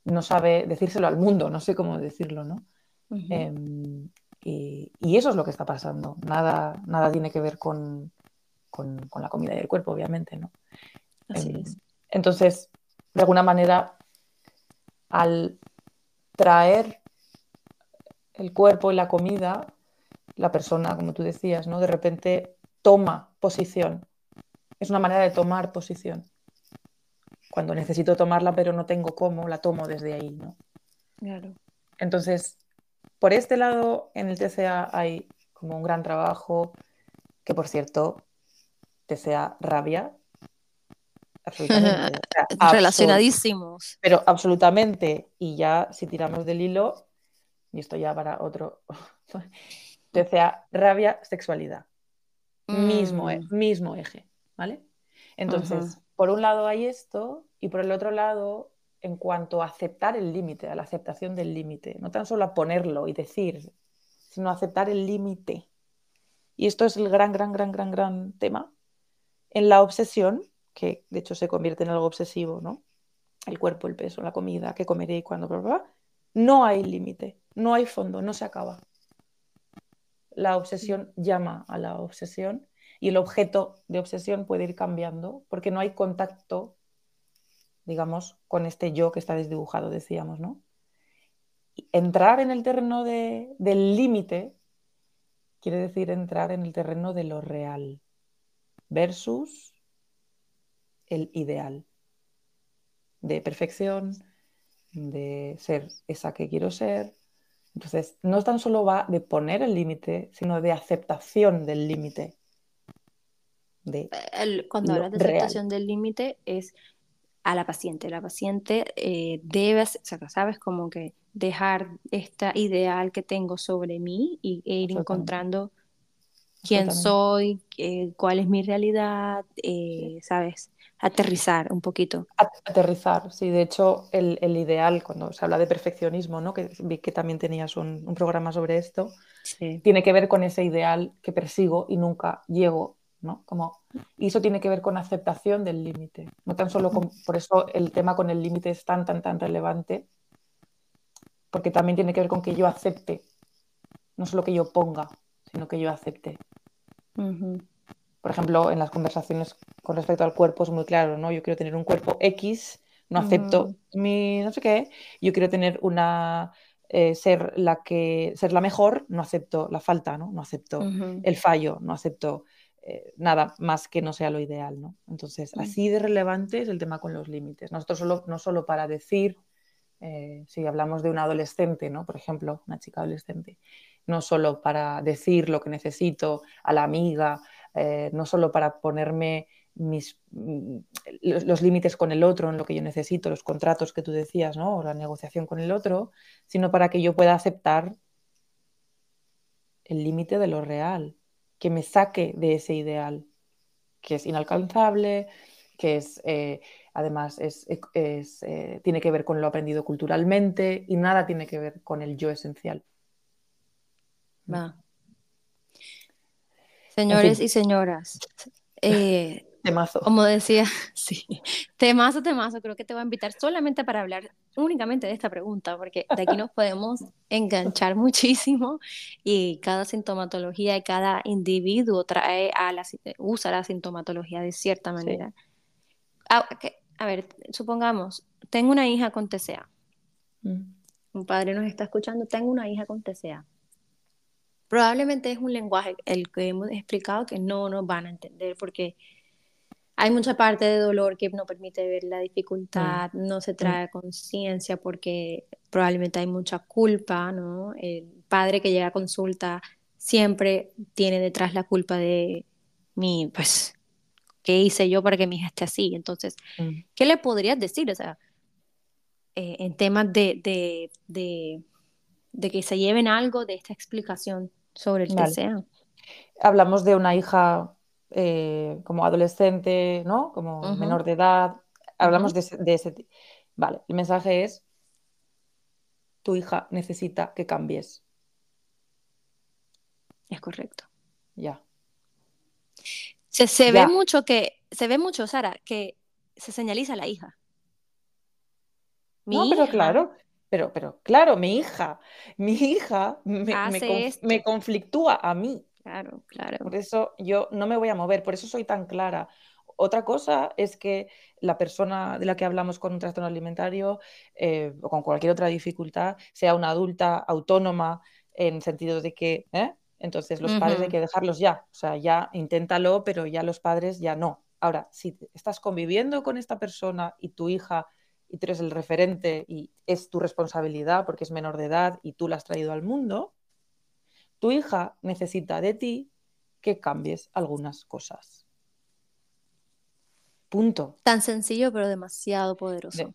no sabe decírselo al mundo, no sé cómo decirlo, ¿no? Em, y, y, eso es lo que está pasando. Nada, nada tiene que ver con, con, la comida y el cuerpo, obviamente, ¿no? Em, entonces, de alguna manera, al traer el cuerpo y la comida, la persona, como tú decías, ¿no? De repente toma posición. Es una manera de tomar posición. Cuando necesito tomarla, pero no tengo cómo, la tomo desde ahí, ¿no? Claro. Entonces, por este lado, en el TCA hay como un gran trabajo, que por cierto, sea rabia, absolutamente. Relacionadísimos. Pero absolutamente. Y ya, si tiramos del hilo, y esto ya para otro, decía rabia, sexualidad. Mismo, e, mm. mismo eje, ¿vale? Entonces, por un lado hay esto, y por el otro lado, en cuanto a aceptar el límite, a la aceptación del límite, no tan solo a ponerlo y decir, sino aceptar el límite. Y esto es el gran, gran, gran, gran, gran tema. En la obsesión, que de hecho se convierte en algo obsesivo, ¿no? El cuerpo, el peso, la comida, qué comeré y cuándo, no hay límite, no hay fondo, no se acaba. La obsesión llama a la obsesión y el objeto de obsesión puede ir cambiando porque no hay contacto, digamos, con este yo que está desdibujado, decíamos, ¿no? Entrar en el terreno del límite quiere decir entrar en el terreno de lo real versus el ideal de perfección, de ser esa que quiero ser. Entonces, no tan solo va de poner el límite, sino de aceptación del límite. cuando hablas de aceptación del límite es a la paciente. La paciente eh, debe, o sea, sabes, como que dejar esta ideal que tengo sobre mí y, e ir encontrando quién soy, eh, cuál es mi realidad, eh, ¿sabes? Aterrizar un poquito. Aterrizar, sí. De hecho, el, ideal, cuando se habla de perfeccionismo, ¿no? que vi que también tenías un, programa sobre esto, tiene que ver con ese ideal que persigo y nunca llego. ¿no? Como, y eso tiene que ver con aceptación del límite. No tan solo por eso el tema con el límite es tan, tan, tan relevante, porque también tiene que ver con que yo acepte, no solo que yo ponga, sino que yo acepte. Por ejemplo, en las conversaciones con respecto al cuerpo es muy claro, ¿no? Yo quiero tener un cuerpo X, no acepto mi no sé qué, yo quiero tener una eh, ser la que ser la mejor, no acepto la falta, ¿no? No acepto el fallo, no acepto eh, nada más que no sea lo ideal, ¿no? Entonces, mm. así de relevante es el tema con los límites. Nosotros solo, no solo para decir eh, si hablamos de un adolescente, ¿no? Por ejemplo, una chica adolescente, no solo para decir lo que necesito a la amiga, eh, no solo para ponerme mis, mm, los, límites con el otro en lo que yo necesito, los contratos que tú decías, ¿no? o la negociación con el otro, sino para que yo pueda aceptar el límite de lo real, que me saque de ese ideal, que es inalcanzable, que es eh, además es, eh, tiene que ver con lo aprendido culturalmente y nada tiene que ver con el yo esencial. Va. Señores y señoras, eh, temazo. Como decía, sí, temazo, temazo, creo que te voy a invitar solamente para hablar únicamente de esta pregunta, porque de aquí nos podemos enganchar muchísimo y cada sintomatología y cada individuo trae a la, usa la sintomatología de cierta manera. Ah, a ver, supongamos, tengo una hija con TCA. Mm. Un padre nos está escuchando, tengo una hija con TCA. Probablemente es un lenguaje el que hemos explicado que no nos van a entender porque hay mucha parte de dolor que no permite ver la dificultad, mm. no se mm. trae conciencia porque probablemente hay mucha culpa, ¿no? El padre que llega a consulta siempre tiene detrás la culpa de mi, pues, ¿qué hice yo para que mi hija esté así? Entonces, mm. ¿qué le podrías decir? O sea, eh, en temas de, de, de, que se lleven algo de esta explicación sobre el deseo. Hablamos de una hija eh, como adolescente, ¿no? Como menor de edad. Hablamos de, ese, de ese... Vale, el mensaje es, tu hija necesita que cambies. Es correcto. Ya. Se, ve mucho que, se ve mucho, Sara, que se señaliza a la hija. no, pero claro, pero, pero claro, mi hija, mi hija me, conflictúa a mí. Claro, claro. Por eso yo no me voy a mover, por eso soy tan clara. Otra cosa es que la persona de la que hablamos con un trastorno alimentario eh, o con cualquier otra dificultad sea una adulta autónoma en sentido de que ¿eh? Entonces los padres hay que dejarlos ya, o sea, ya inténtalo, pero ya los padres ya no. Ahora, si estás conviviendo con esta persona y tu hija y tú eres el referente y es tu responsabilidad porque es menor de edad y tú la has traído al mundo, tu hija necesita de ti que cambies algunas cosas. Punto. Tan sencillo, pero demasiado poderoso.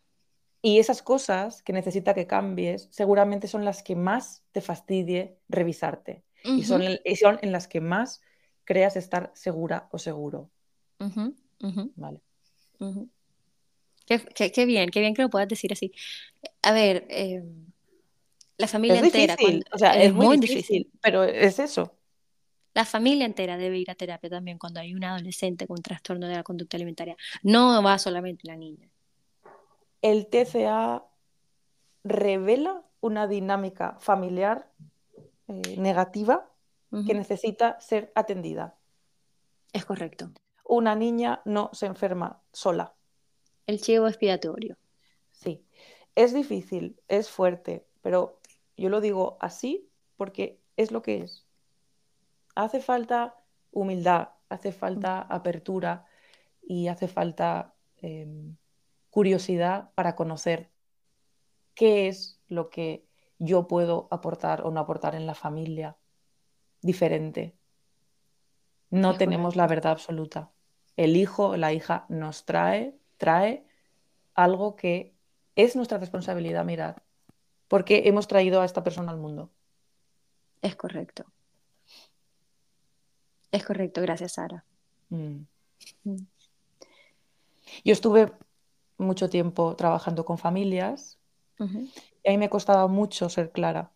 Y esas cosas que necesita que cambies, seguramente son las que más te fastidie revisarte. y, son, son, en las que más creas estar segura o seguro. Vale. Qué, bien, qué bien que lo puedas decir así. A ver, em, la familia entera. o sea, es, muy, difícil, pero es eso. La familia entera debe ir a terapia también cuando hay un adolescente con trastorno de la conducta alimentaria. No va solamente la niña. El TCA revela una dinámica familiar eh, negativa que necesita ser atendida. Es correcto. Una niña no se enferma sola. El chivo expiatorio. Sí. Es difícil, es fuerte, pero yo lo digo así porque es lo que es. Hace falta humildad, hace falta apertura y hace falta em, curiosidad para conocer qué es lo que yo puedo aportar o no aportar en la familia diferente. No tenemos la verdad absoluta. El hijo, la hija nos trae, trae algo que es nuestra responsabilidad mirar, porque hemos traído a esta persona al mundo. Es correcto. Es correcto, gracias Sara. Mm. Mm. Yo estuve mucho tiempo trabajando con familias y a mí me costaba mucho ser clara.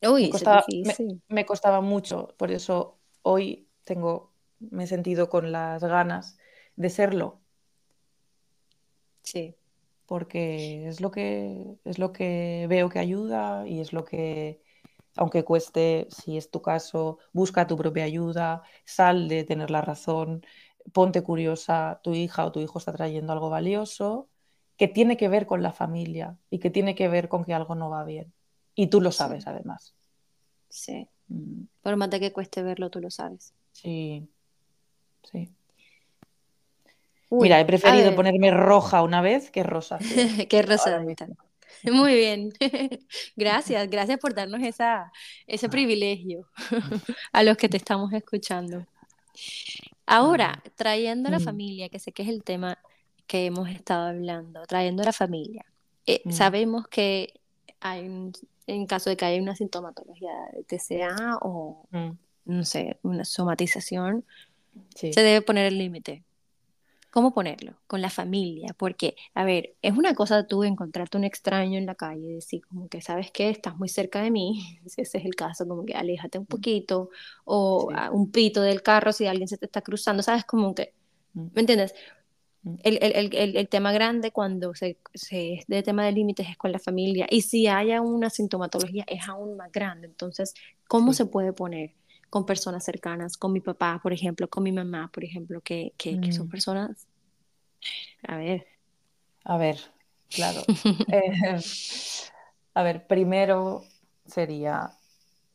Uy, me costaba, me, costaba mucho, por eso hoy tengo, me he sentido con las ganas de serlo. Sí. Porque es lo que es lo que veo que ayuda y es lo que, aunque cueste, si es tu caso, busca tu propia ayuda, sal de tener la razón, ponte curiosa, tu hija o tu hijo está trayendo algo valioso que tiene que ver con la familia y que tiene que ver con que algo no va bien. Y tú lo sabes, además. Sí. Mm. Por más de que cueste verlo, tú lo sabes. Sí. Sí. Mira, he preferido ponerme roja una vez que rosa. que rosa. Muy bien. gracias, gracias por darnos esa, ese privilegio a los que te estamos escuchando. Ahora, mm. trayendo a la mm. familia, que sé que es el tema que hemos estado hablando, trayendo a la familia, eh, sabemos que hay en caso de que haya una sintomatología de TCA o, no sé, una somatización, se debe poner el límite. ¿Cómo ponerlo? Con la familia, porque, a ver, es una cosa tú encontrarte un extraño en la calle y decir como que, ¿sabes qué? Estás muy cerca de mí, si ese es el caso, como que aléjate un poquito, o un pito del carro si alguien se te está cruzando, ¿sabes? Como que, ¿me entiendes? El, el, el, el, tema grande cuando se, se de tema de límites es con la familia y si haya una sintomatología es aún más grande. Entonces, ¿cómo se puede poner con personas cercanas, con mi papá, por ejemplo, con mi mamá, por ejemplo, que, que, son mm. personas... A ver. A ver, claro. Eh, a ver, primero sería...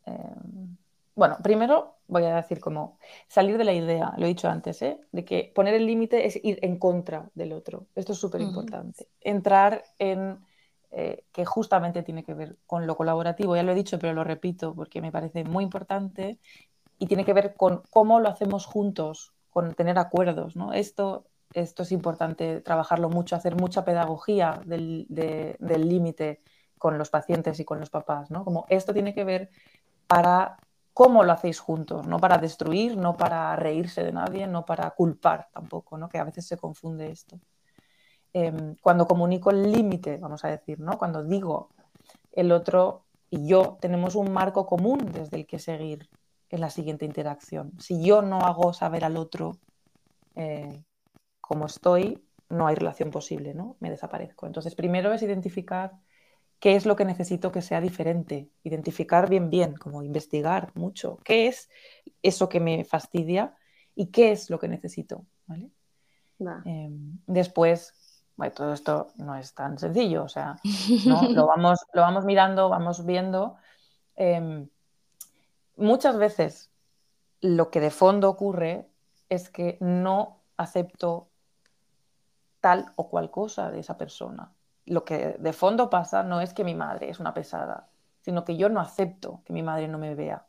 Em, bueno, primero voy a decir como salir de la idea, lo he dicho antes, ¿eh? de que poner el límite es ir en contra del otro. Esto es súper importante. Entrar en eh, que justamente tiene que ver con lo colaborativo, ya lo he dicho, pero lo repito porque me parece muy importante y tiene que ver con cómo lo hacemos juntos, con tener acuerdos. ¿no? Esto, esto es importante trabajarlo mucho, hacer mucha pedagogía del límite con los pacientes y con los papás. ¿no? Como esto tiene que ver para cómo lo hacéis juntos, no para destruir, no para reírse de nadie, no para culpar tampoco, ¿no? que a veces se confunde esto. Em, cuando comunico el límite, vamos a decir, ¿no? cuando digo el otro y yo tenemos un marco común desde el que seguir en la siguiente interacción. Si yo no hago saber al otro eh, cómo estoy, no hay relación posible, ¿no? Me desaparezco. Entonces, primero es identificar qué es lo que necesito que sea diferente, identificar bien, bien, como investigar mucho, qué es eso que me fastidia y qué es lo que necesito. ¿vale? Em, después, bueno, todo esto no es tan sencillo, o sea, lo, vamos, lo vamos mirando, vamos viendo. Em, muchas veces lo que de fondo ocurre es que no acepto tal o cual cosa de esa persona lo que de fondo pasa no es que mi madre es una pesada, sino que yo no acepto que mi madre no me vea.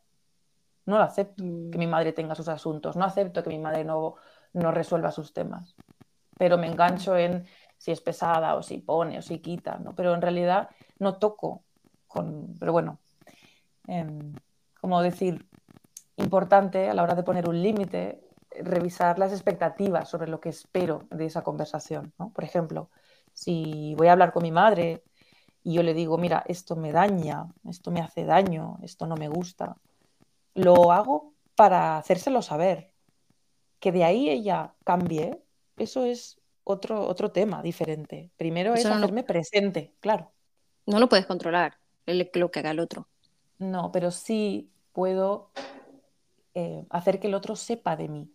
No lo acepto, que mi mm. madre tenga sus asuntos, no acepto que mi madre no, no resuelva sus temas. pero me engancho en si es pesada o si pone o si quita, ¿no? Pero en realidad no toco con, pero bueno, em, como decir, importante a la hora de poner un límite, revisar las expectativas sobre lo que espero de esa conversación, ¿no? Por ejemplo, si voy a hablar con mi madre y yo le digo, mira, esto me daña, esto me hace daño, esto no me gusta, lo hago para hacérselo saber. Que de ahí ella cambie, eso es otro, otro tema diferente. Primero es hacerme presente, claro. No lo puedes controlar, lo que haga el otro. No, pero sí puedo eh, hacer que el otro sepa de mí.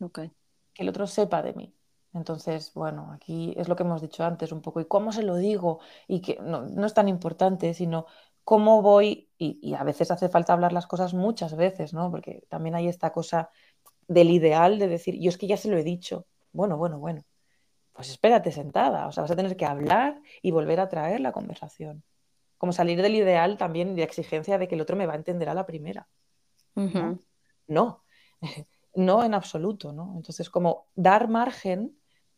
Ok. Que el otro sepa de mí. Entonces, bueno, aquí es lo que hemos dicho antes un poco. ¿Y cómo se lo digo? Y que no, no es tan importante, sino cómo voy, y, a veces hace falta hablar las cosas muchas veces, ¿no? Porque también hay esta cosa del ideal de decir, yo es que ya se lo he dicho. Bueno, bueno, bueno. Pues espérate sentada, o sea, vas a tener que hablar y volver a traer la conversación. Como salir del ideal también de exigencia de que el otro me va a entender a la primera. No, no, no en absoluto, ¿no? Entonces, como dar margen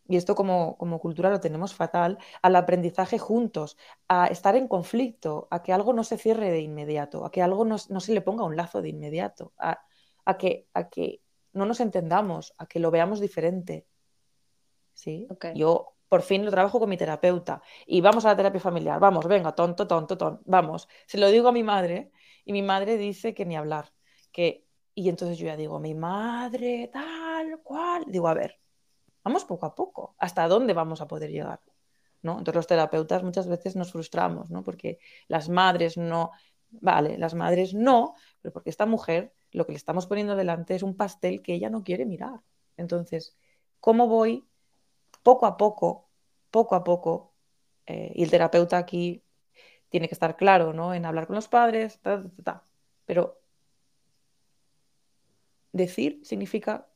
y esto como, cultura lo tenemos fatal, al aprendizaje juntos, a estar en conflicto, a que algo no se cierre de inmediato, a que algo no, se le ponga un lazo de inmediato, a, que, a que no nos entendamos, a que lo veamos diferente. ¿Sí? Yo por fin lo trabajo con mi terapeuta y vamos a la terapia familiar, vamos, venga, tonto, tonto, tonto, vamos. Se lo digo a mi madre y mi madre dice que ni hablar, que... Y entonces yo ya digo, mi madre, tal, cual. Digo, a ver, Vamos poco a poco. ¿Hasta dónde vamos a poder llegar? ¿no? Entonces los terapeutas muchas veces nos frustramos, ¿no? Porque las madres no, vale, las madres no, pero porque esta mujer lo que le estamos poniendo delante es un pastel que ella no quiere mirar. Entonces, ¿cómo voy poco a poco, poco a poco? Eh, y el terapeuta aquí tiene que estar claro, ¿no? En hablar con los padres, pero decir significa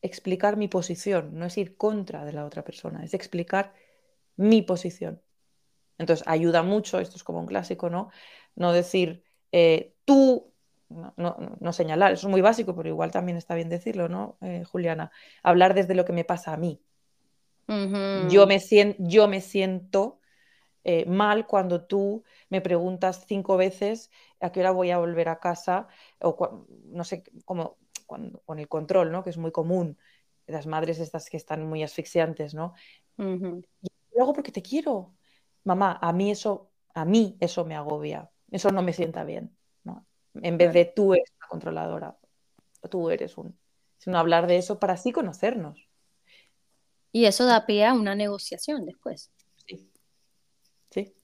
explicar mi posición, no es ir contra de la otra persona, es explicar mi posición. Entonces ayuda mucho, esto es como un clásico, ¿no? No decir eh, tú, no, señalar, eso es muy básico, pero igual también está bien decirlo, ¿no, eh, Juliana? Hablar desde lo que me pasa a mí. Yo, me siento, yo me siento eh, mal cuando tú me preguntas cinco veces a qué hora voy a volver a casa o no sé, cómo con el control, ¿no? Que es muy común, las madres estas que están muy asfixiantes, ¿no? Y luego porque te quiero. Mamá, a mí eso, a mí eso me agobia, eso no me sienta bien, ¿no? En vez de tú eres una controladora, tú eres un, sino hablar de eso para así conocernos. Y eso da pie a una negociación después. Sí. Sí.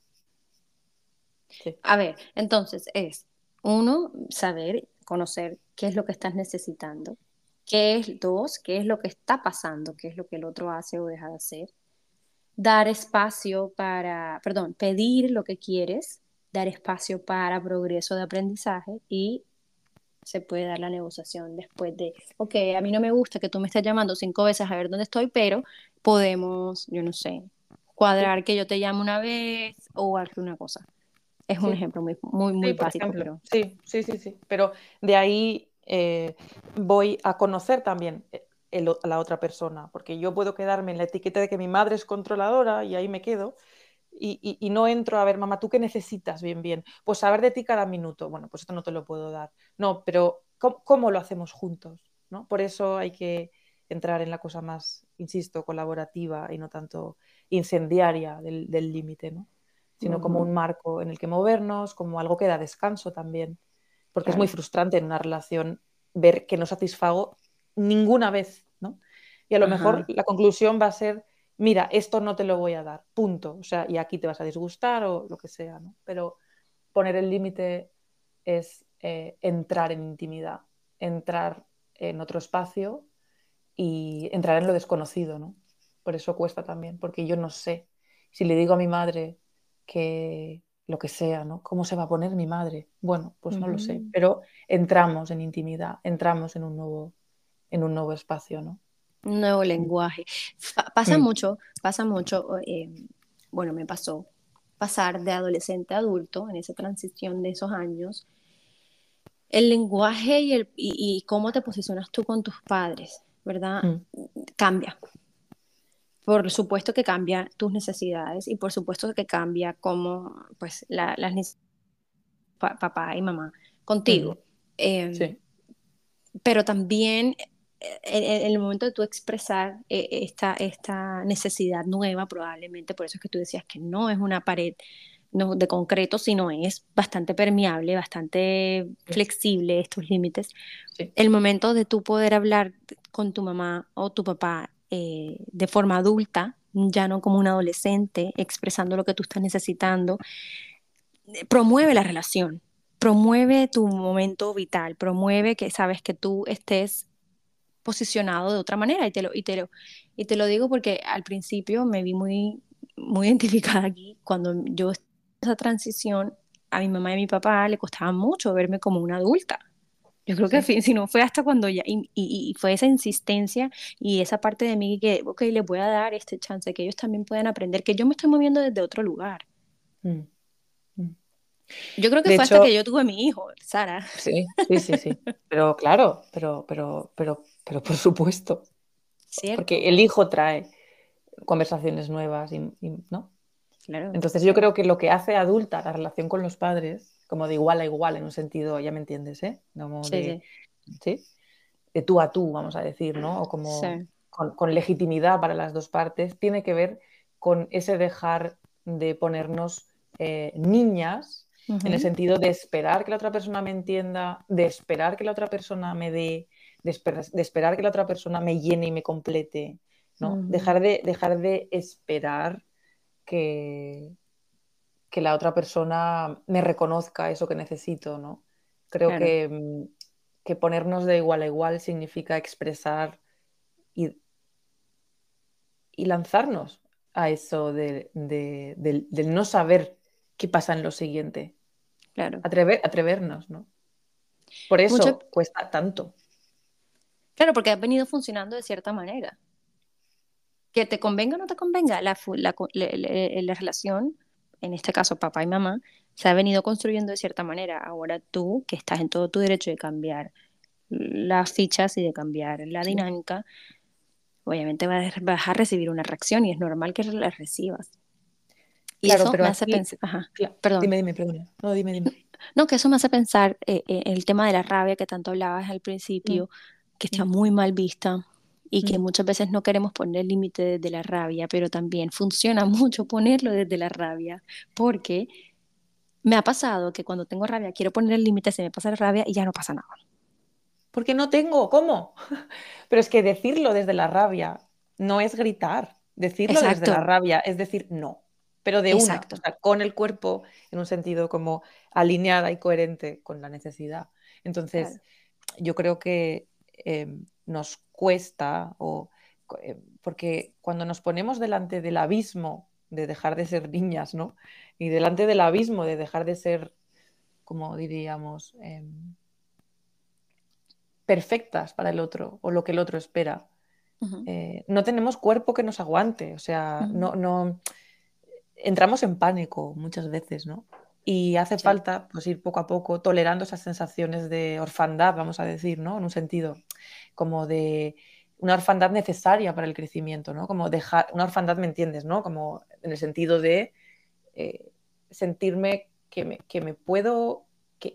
sí. A ver, entonces es uno, saber conocer qué es lo que estás necesitando, qué es dos, qué es lo que está pasando, qué es lo que el otro hace o deja de hacer, dar espacio para, perdón, pedir lo que quieres, dar espacio para progreso de aprendizaje y se puede dar la negociación después de, ok, a mí no me gusta que tú me estés llamando cinco veces a ver dónde estoy, pero podemos, yo no sé, cuadrar que yo te llame una vez o alguna cosa. Es un ejemplo muy, muy, muy básico. Sí, sí, sí, sí. Pero de ahí eh, voy a conocer también eh, a la otra persona, porque yo puedo quedarme en la etiqueta de que mi madre es controladora y ahí me quedo. Y, no entro a ver, mamá, ¿tú qué necesitas bien, bien? Pues saber de ti cada minuto. Bueno, pues esto no te lo puedo dar. No, pero ¿cómo, lo hacemos juntos? ¿no? Por eso hay que entrar en la cosa más, insisto, colaborativa y no tanto incendiaria del límite, ¿no? sino como un marco en el que movernos, como algo que da descanso también, porque es muy frustrante en una relación ver que no satisfago ninguna vez, ¿no? Y a lo mejor la conclusión va a ser, mira, esto no te lo voy a dar, punto, o sea, y aquí te vas a disgustar o lo que sea, ¿no? Pero poner el límite es eh, entrar en intimidad, entrar en otro espacio y entrar en lo desconocido, ¿no? Por eso cuesta también, porque yo no sé. Si le digo a mi madre, que lo que sea, ¿no? ¿Cómo se va a poner mi madre? Bueno, pues no lo sé, pero entramos en intimidad, entramos en un nuevo, en un nuevo espacio, ¿no? Un nuevo lenguaje. pasa mm. mucho, pasa mucho, eh, bueno, me pasó pasar de adolescente a adulto en esa transición de esos años, el lenguaje y, el, y, cómo te posicionas tú con tus padres. ¿verdad? Mm. Cambia. Por supuesto que cambia tus necesidades y por supuesto que cambia como pues las necesidades papá y mamá contigo. Em, sí. Pero también en, el momento de tú expresar eh, esta, esta necesidad nueva, probablemente, por eso es que tú decías que no es una pared no, de concreto, sino es bastante permeable, bastante flexible estos límites. El momento de tú poder hablar con tu mamá o tu papá eh, de forma adulta, ya no como un adolescente, expresando lo que tú estás necesitando, promueve la relación, promueve tu momento vital, promueve que sabes que tú estés posicionado de otra manera y te lo, y te lo, y te lo digo porque al principio me vi muy, muy identificada aquí cuando yo esa transición a mi mamá y a mi papá le costaba mucho verme como una adulta. Yo creo que si no fue hasta cuando ya, y, y, fue esa insistencia y esa parte de mí que, ok, les voy a dar este chance, que ellos también puedan aprender, que yo me estoy moviendo desde otro lugar. Mm. Yo creo que fue hasta que yo tuve a mi hijo, Sara. Sí, sí, sí, sí. Pero claro, pero, pero, pero, pero por supuesto. Porque el hijo trae conversaciones nuevas, y, ¿no? Claro. Entonces yo creo que lo que hace adulta la relación con los padres, como de igual a igual en un sentido, ya me entiendes, ¿eh? de, sí. de tú a tú, vamos a decir, ¿no? O como con, con legitimidad para las dos partes, tiene que ver con ese dejar de ponernos eh, niñas en el sentido de esperar que la otra persona me entienda, de esperar que la otra persona me dé, de, esperar que la otra persona me llene y me complete, ¿no? dejar, de, dejar de esperar que, que la otra persona me reconozca eso que necesito, ¿no? Creo que, que, ponernos de igual a igual significa expresar y, y lanzarnos a eso de, del no saber qué pasa en lo siguiente. Claro. Atrever, atrevernos, ¿no? Por eso cuesta tanto. Claro, porque ha venido funcionando de cierta manera. Que te convenga o no te convenga, la, la, la, relación, en este caso papá y mamá, se ha venido construyendo de cierta manera. Ahora tú, que estás en todo tu derecho de cambiar las fichas y de cambiar la dinámica, obviamente vas a recibir una reacción y es normal que la recibas. Y eso me hace pensar, perdón. Dime, dime, perdón. No, dime, dime. No, que eso me hace pensar eh, eh, el tema de la rabia que tanto hablabas al principio, mm. Que está muy mal vista y que muchas veces no queremos poner límite desde la rabia, pero también funciona mucho ponerlo desde la rabia, porque me ha pasado que cuando tengo rabia quiero poner el límite, se me pasa la rabia y ya no pasa nada. Porque no tengo, ¿cómo? Pero es que decirlo desde la rabia no es gritar, decirlo desde la rabia es decir no pero de una, con el cuerpo en un sentido como alineada y coherente con la necesidad. Entonces, yo creo que em, nos cuesta, o, eh, porque cuando nos ponemos delante del abismo de dejar de ser niñas, ¿no? Y delante del abismo de dejar de ser, como diríamos, em, perfectas para el otro o lo que el otro espera. Eh, no tenemos cuerpo que nos aguante, o sea, no, no, entramos en pánico muchas veces, ¿no? Y hace falta pues, ir poco a poco tolerando esas sensaciones de orfandad, vamos a decir, ¿no? En un sentido como de una orfandad necesaria para el crecimiento, ¿no? Como dejar, una orfandad, ¿me entiendes, no? Como en el sentido de eh, sentirme que me, que me puedo, que,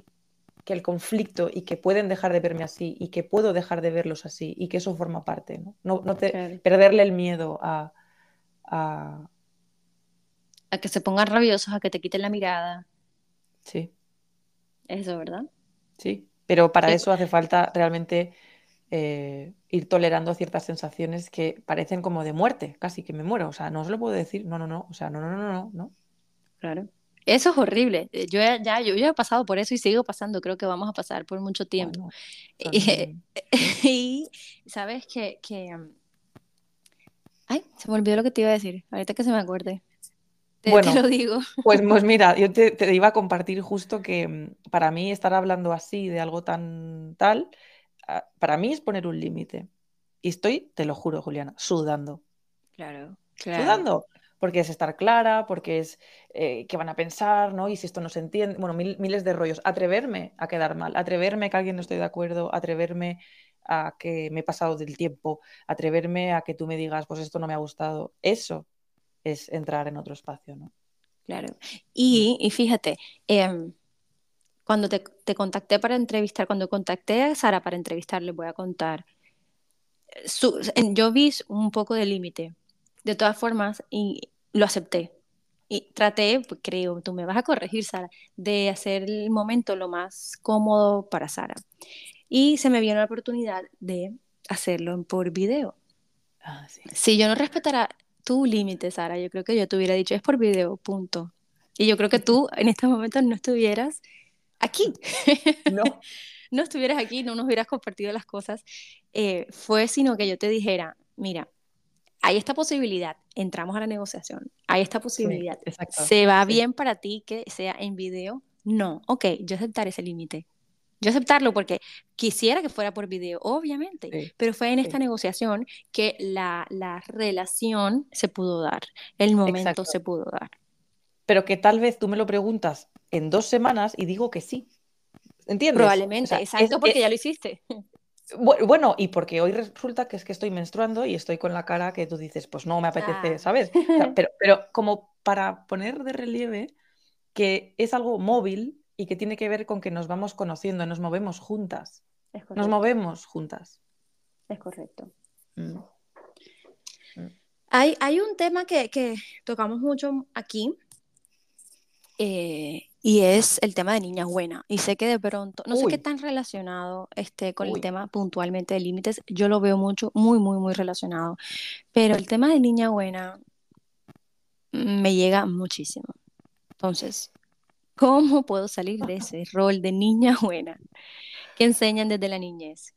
que, el conflicto y que pueden dejar de verme así y que puedo dejar de verlos así y que eso forma parte, ¿no? No, no te, perderle el miedo a, a, a que se pongan rabiosos, a que te quiten la mirada. Sí. Eso, ¿verdad? Sí, pero para eso hace falta realmente eh, ir tolerando ciertas sensaciones que parecen como de muerte, casi que me muero. O sea, no os lo puedo decir, no, no, no, o sea, no, no, no, no, no. Claro. Eso es horrible. Eh, yo ya, yo ya he pasado por eso y sigo pasando. Creo que vamos a pasar por mucho tiempo. y, sabes que, que, um, Ay, se me olvidó lo que te iba a decir. Ahorita que se me acuerde bueno, lo digo. Pues, pues mira, yo te, iba a compartir justo que mm, para mí estar hablando así de algo tan tal, ah, para mí es poner un límite. Y estoy, te lo juro, Juliana, sudando. Claro, claro. Sudando. Porque es estar clara, porque es eh, qué van a pensar, ¿no? Y si esto no se entiende, bueno, miles de rollos. Atreverme a quedar mal, atreverme que alguien no esté de acuerdo, atreverme a que me he pasado del tiempo, atreverme a que tú me digas, pues esto no me ha gustado. Eso es entrar en otro espacio, ¿no? Claro. Y, fíjate, em, cuando te, contacté para entrevistar, cuando contacté a Sara para entrevistar, les voy a contar, yo vi un poco de límite, de todas formas, y lo acepté. Y traté, pues, creo, tú me vas a corregir, Sara, de hacer el momento lo más cómodo para Sara. Y se me vino la oportunidad de hacerlo por video. Ah, si yo no respetara tu límite, Sara, yo creo que yo te hubiera dicho es por video, punto. Y yo creo que tú en este momento no estuvieras aquí. No. no estuvieras aquí, no nos hubieras compartido las cosas. Eh, fue sino que yo te dijera, mira, hay esta posibilidad, entramos a la negociación, hay esta posibilidad, ¿se va bien para ti que sea en video? No, ok, yo aceptaré ese límite. Yo aceptarlo porque quisiera que fuera por video, obviamente, pero fue en esta negociación que la, relación se pudo dar, el momento se pudo dar. Pero que tal vez tú me lo preguntas en dos semanas y digo que sí. ¿Entiendes? Probablemente, exacto, porque ya lo hiciste. Bueno, y porque hoy resulta que es que estoy menstruando y estoy con la cara que tú dices, pues no me apetece, ah. ¿sabes? pero, pero como para poner de relieve que es algo móvil y que tiene que ver con que nos vamos conociendo, nos movemos juntas. Nos movemos juntas. Es correcto. Mm. Mm. Hay, hay, un tema que, que, tocamos mucho aquí eh, y es el tema de niña buena. Y sé que de pronto, no sé qué tan relacionado esté con el tema puntualmente de límites, yo lo veo mucho, muy, muy, muy relacionado. Pero el tema de niña buena me llega muchísimo. Entonces, ¿cómo puedo salir de ese rol de niña buena que enseñan desde la niñez?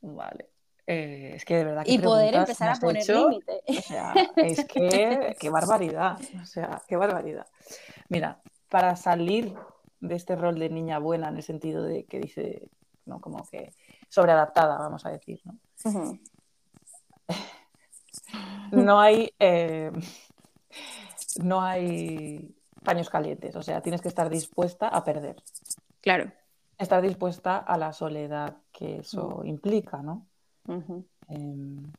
Vale. Eh, es que de verdad que y poder empezar a poner límites. O sea, es que qué barbaridad. O sea, qué barbaridad. Mira, para salir de este rol de niña buena en el sentido de que dice, ¿no? Como que sobreadaptada, vamos a decir, ¿no? no hay. Eh, no hay paños calientes, o sea, tienes que estar dispuesta a perder. Claro. Estar dispuesta a la soledad que eso implica, ¿no? Em,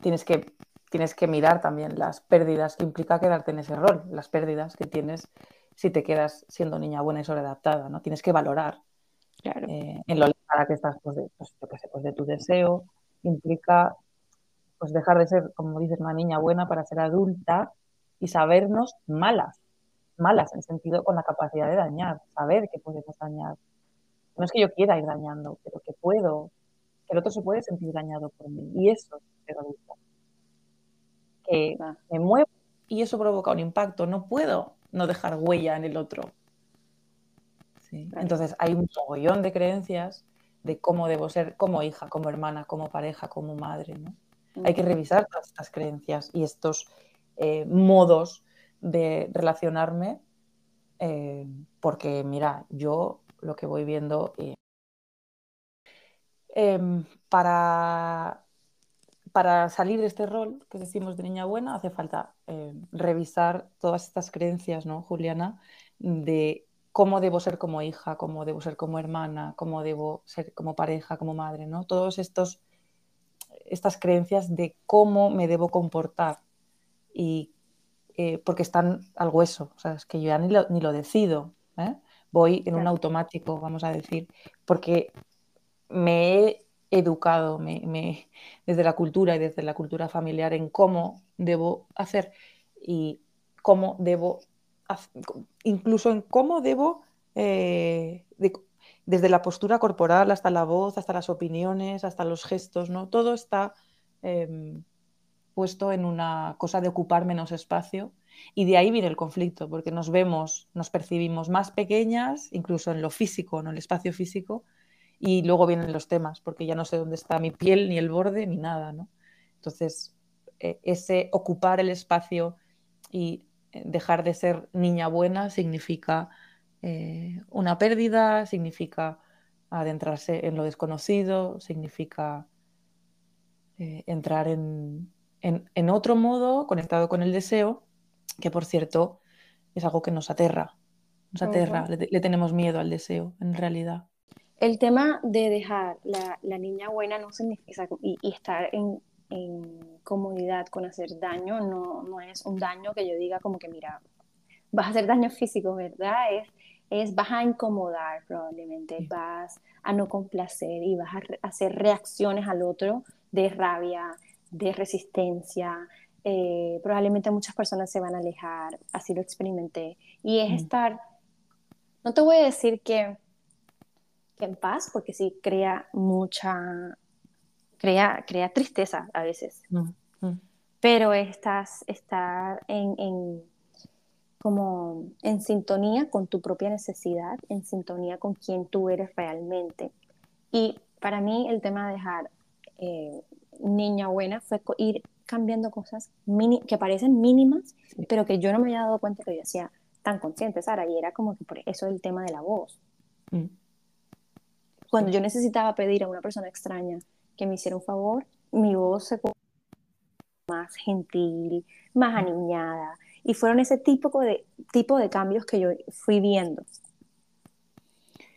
tienes, que, tienes que mirar también las pérdidas que implica quedarte en ese rol, las pérdidas que tienes si te quedas siendo niña buena y sobreadaptada, ¿no? Tienes que valorar eh, en lo lejana que estás pues de, pues, pues de tu deseo, implica pues dejar de ser, como dices, una niña buena para ser adulta y sabernos malas, malas en sentido con la capacidad de dañar, saber que podemos dañar. No es que yo quiera ir dañando, pero que puedo, que el otro se puede sentir dañado por mí. Y eso es adulta. Que me muevo y eso provoca un impacto. No puedo no dejar huella en el otro. Entonces hay un mogollón de creencias de cómo debo ser como hija, como hermana, como pareja, como madre. Hay que revisar todas estas creencias y estos eh, modos de relacionarme eh, porque, mira, yo lo que voy viendo eh, em, para para salir de este rol que decimos de niña buena, hace falta eh, revisar todas estas creencias, ¿no, Juliana? De cómo debo ser como hija, cómo debo ser como hermana, cómo debo ser como pareja, como madre, ¿no? Todos estos estas creencias de cómo me debo comportar y eh, porque están al hueso, o sea, es que yo ya ni lo, ni lo decido, ¿eh? voy en un automático, vamos a decir, porque me he educado me, desde la cultura y desde la cultura familiar en cómo debo hacer y cómo debo, incluso en cómo debo, eh, desde la postura corporal hasta la voz, hasta las opiniones, hasta los gestos, ¿no? Todo está em, puesto en una cosa de ocupar menos espacio y de ahí viene el conflicto, porque nos vemos, nos percibimos más pequeñas, incluso en lo físico, en el espacio físico, y luego vienen los temas, porque ya no sé dónde está mi piel, ni el borde, ni nada, ¿no? Entonces, eh, ese ocupar el espacio y eh, dejar de ser niña buena significa eh, una pérdida, significa adentrarse en lo desconocido, significa entrar en, otro modo conectado con el deseo, que por cierto es algo que nos aterra, nos aterra, le tenemos miedo al deseo en realidad. el tema de dejar la, la niña buena no significa, y, y estar en, en, comodidad con hacer daño, no, no es un daño que yo diga como que, mira, vas a hacer daño físico, ¿verdad? Es, es vas a incomodar probablemente, vas a no complacer y vas a hacer reacciones al otro de rabia, de resistencia. Eh, probablemente muchas personas se van a alejar, así lo experimenté. Y es estar, no te voy a decir que en paz, porque sí crea mucha, crea, crea tristeza a veces. Mm, mm. Pero estás, estar en, en, como en sintonía con tu propia necesidad, en sintonía con quien tú eres realmente. Y para mí el tema de dejar eh, niña buena fue ir cambiando cosas que parecen mínimas, pero que yo no me había dado cuenta que yo hacía tan consciente, Sara, y era como que por eso el tema de la voz. Mm cuando yo necesitaba pedir a una persona extraña que me hiciera un favor, mi voz se más gentil, más aniñada. Y fueron ese tipo de, tipo de cambios que yo fui viendo,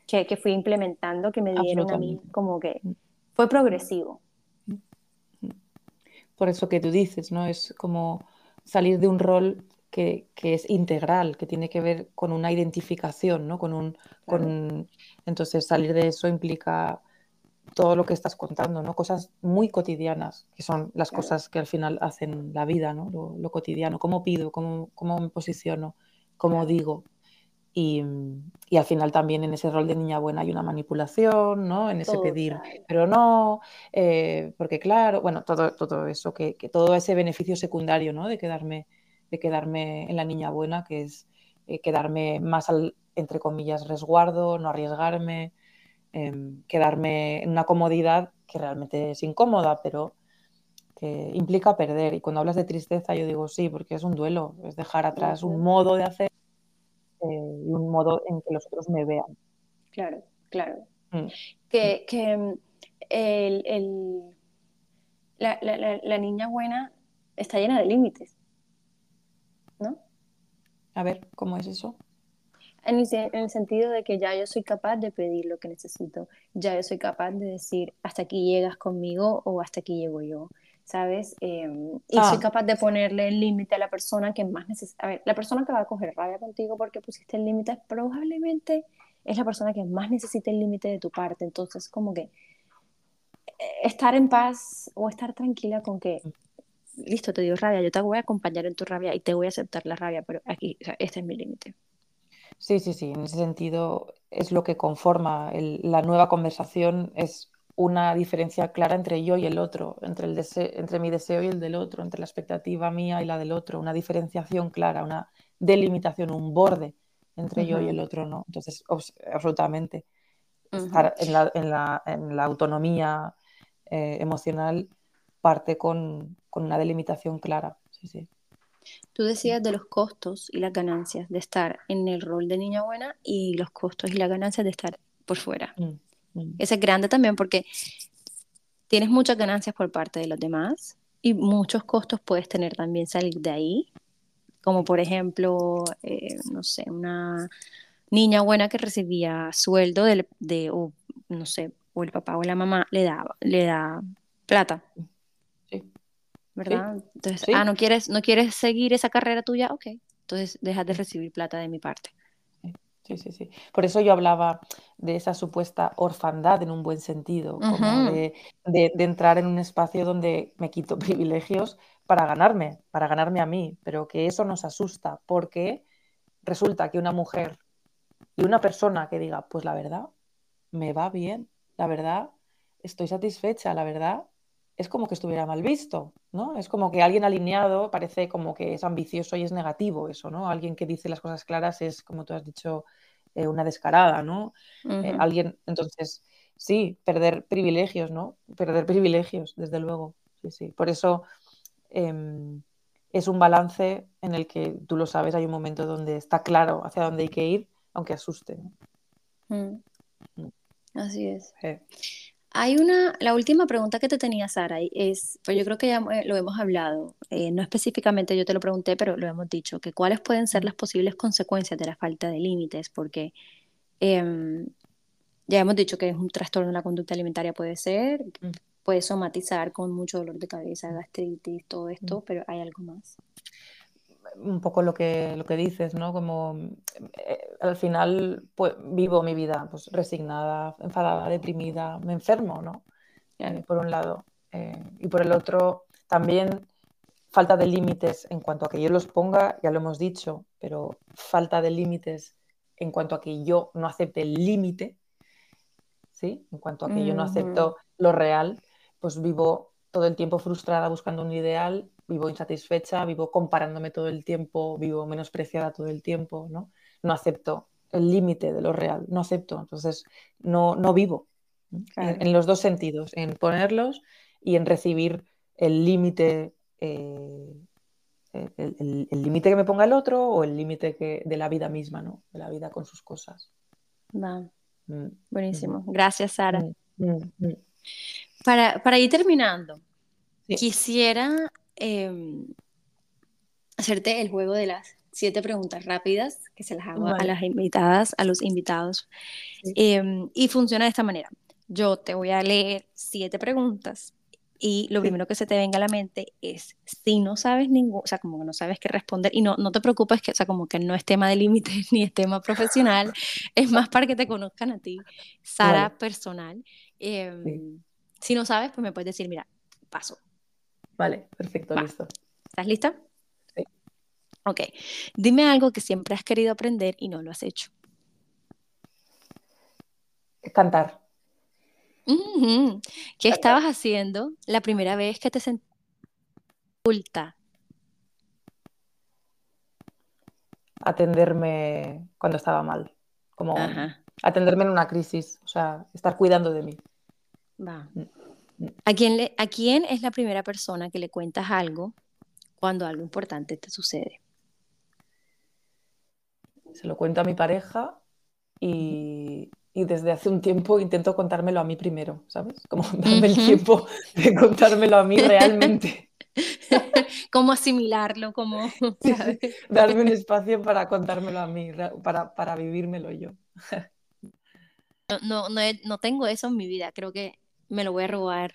que, que fui implementando, que me dieron a mí como que fue progresivo. Por eso que tú dices, ¿no? Es como salir de un rol que, es integral, que tiene que ver con una identificación, ¿no? Con un, con... Entonces salir de eso implica todo lo que estás contando, ¿no? Cosas muy cotidianas, que son las cosas que al final hacen la vida, ¿no? Lo, cotidiano, cómo pido, cómo, cómo, me posiciono, cómo digo. Y, y, al final también en ese rol de niña buena hay una manipulación, ¿no? En ese pedir, pero no, eh, porque claro, bueno, todo, todo eso, que, que, todo ese beneficio secundario, ¿no? De quedarme de quedarme en la niña buena, que es eh, quedarme más al, entre comillas, resguardo, no arriesgarme, em, quedarme en una comodidad que realmente es incómoda, pero que implica perder. Y cuando hablas de tristeza, yo digo sí, porque es un duelo, es dejar atrás un modo de hacer eh, y un modo en que los otros me vean. Claro, claro. Mm. Que, que el, la, la, la niña buena está llena de límites. ¿no? A ver, ¿cómo es eso? En el, sentido de que ya yo soy capaz de pedir lo que necesito, ya yo soy capaz de decir hasta aquí llegas conmigo o hasta aquí llego yo, ¿sabes? Em, y soy ah. capaz de ponerle el límite a la persona que más necesita. A ver, la persona que va a coger rabia contigo porque pusiste el límite probablemente es la persona que más necesita el límite de tu parte. Entonces, como que eh, estar en paz o estar tranquila con que listo, te dio rabia, yo te voy a acompañar en tu rabia y te voy a aceptar la rabia, pero aquí, este es mi límite. Sí, sí, sí, en ese sentido es lo que conforma la nueva conversación, es una diferencia clara entre yo y el otro, entre, el entre mi deseo y el del otro, entre la expectativa mía y la del otro, una diferenciación clara, una delimitación, un borde entre yo y el otro, ¿no? Entonces, absolutamente, estar en la, en la, en la autonomía eh, emocional parte con, una delimitación clara. Tú decías de los costos y las ganancias de estar en el rol de niña buena y los costos y las ganancias de estar por fuera. Mm. Ese es grande también porque tienes muchas ganancias por parte de los demás y muchos costos puedes tener también salir de ahí, como por ejemplo, eh, no sé, una niña buena que recibía sueldo de, de o, no sé, o el papá o la mamá le da, le da plata. ¿verdad? Entonces, ah, ¿no quieres, ¿no quieres seguir esa carrera tuya? Ok, entonces dejas de recibir plata de mi parte. Sí, sí, sí. Por eso yo hablaba de esa supuesta orfandad en un buen sentido, como de, entrar en un espacio donde me quito privilegios para ganarme, para ganarme a mí, pero que eso nos asusta porque resulta que una mujer y una persona que diga, pues la verdad, me va bien, la verdad, estoy satisfecha, la verdad, es como que estuviera mal visto, ¿no? Es como que alguien alineado parece como que es ambicioso y es negativo eso, ¿no? Alguien que dice las cosas claras es, como tú has dicho, eh, una descarada, ¿no? Eh, alguien, entonces, sí, perder privilegios, ¿no? Perder privilegios, desde luego, sí, sí. Por eso em, es un balance en el que, tú lo sabes, hay un momento donde está claro hacia dónde hay que ir, aunque asuste. Mm. Mm. Así es. Hay una, la última pregunta que te tenía, Sara, es, pues yo creo que ya lo hemos hablado, eh, no específicamente yo te lo pregunté, pero lo hemos dicho, que cuáles pueden ser las posibles consecuencias de la falta de límites, porque em, ya hemos dicho que es un trastorno de la conducta alimentaria, puede ser, mm. puede somatizar con mucho dolor de cabeza, gastritis, todo esto, mm. pero hay algo más. Un poco lo que, lo que dices, ¿no? Como eh, al final pues, vivo mi vida pues, resignada, enfadada, deprimida, me enfermo, ¿no? Eh, por un lado. Eh, y por el otro, también falta de límites en cuanto a que yo los ponga, ya lo hemos dicho, pero falta de límites en cuanto a que yo no acepte el límite, ¿sí? En cuanto a que yo no acepto lo real, pues vivo todo el tiempo frustrada buscando un ideal, vivo insatisfecha, vivo comparándome todo el tiempo, vivo menospreciada todo el tiempo, ¿no? No acepto el límite de lo real, no acepto, entonces no, no vivo en, los dos sentidos, en ponerlos y en recibir el límite eh, el límite que me ponga el otro o el límite de la vida misma, ¿no? De la vida con sus cosas. Va. Mm, Buenísimo. Gracias, Sara. Mm, mm, para, ir terminando, quisiera em, hacerte el juego de las siete preguntas rápidas que se las hago a las invitadas, a los invitados. Em, y funciona de esta manera. Yo te voy a leer siete preguntas y lo primero que se te venga a la mente es, si no sabes ningún, o sea, como que no sabes qué responder, y no, no te preocupes, que, o sea, como que no es tema de límites ni es tema profesional, es más para que te conozcan a ti, Sara personal. Em, si no sabes, pues me puedes decir, mira, paso. Vale, perfecto, listo. ¿Estás lista? Sí. Ok, dime algo que siempre has querido aprender y no lo has hecho. Cantar. ¿Qué estabas haciendo la primera vez que te sentiste adulta? Atenderme cuando estaba mal, como atenderme en una crisis, o sea, estar cuidando de mí. Va. Mm, mm. ¿A quién, le, ¿A quién es la primera persona que le cuentas algo cuando algo importante te sucede? Se lo cuento a mi pareja y, y desde hace un tiempo intento contármelo a mí primero, ¿sabes? Como darme el tiempo de contármelo a mí realmente. Cómo asimilarlo, como darme un espacio para contármelo a mí, para, para vivírmelo yo. No, no, no, tengo eso en mi vida, creo que me lo voy a robar.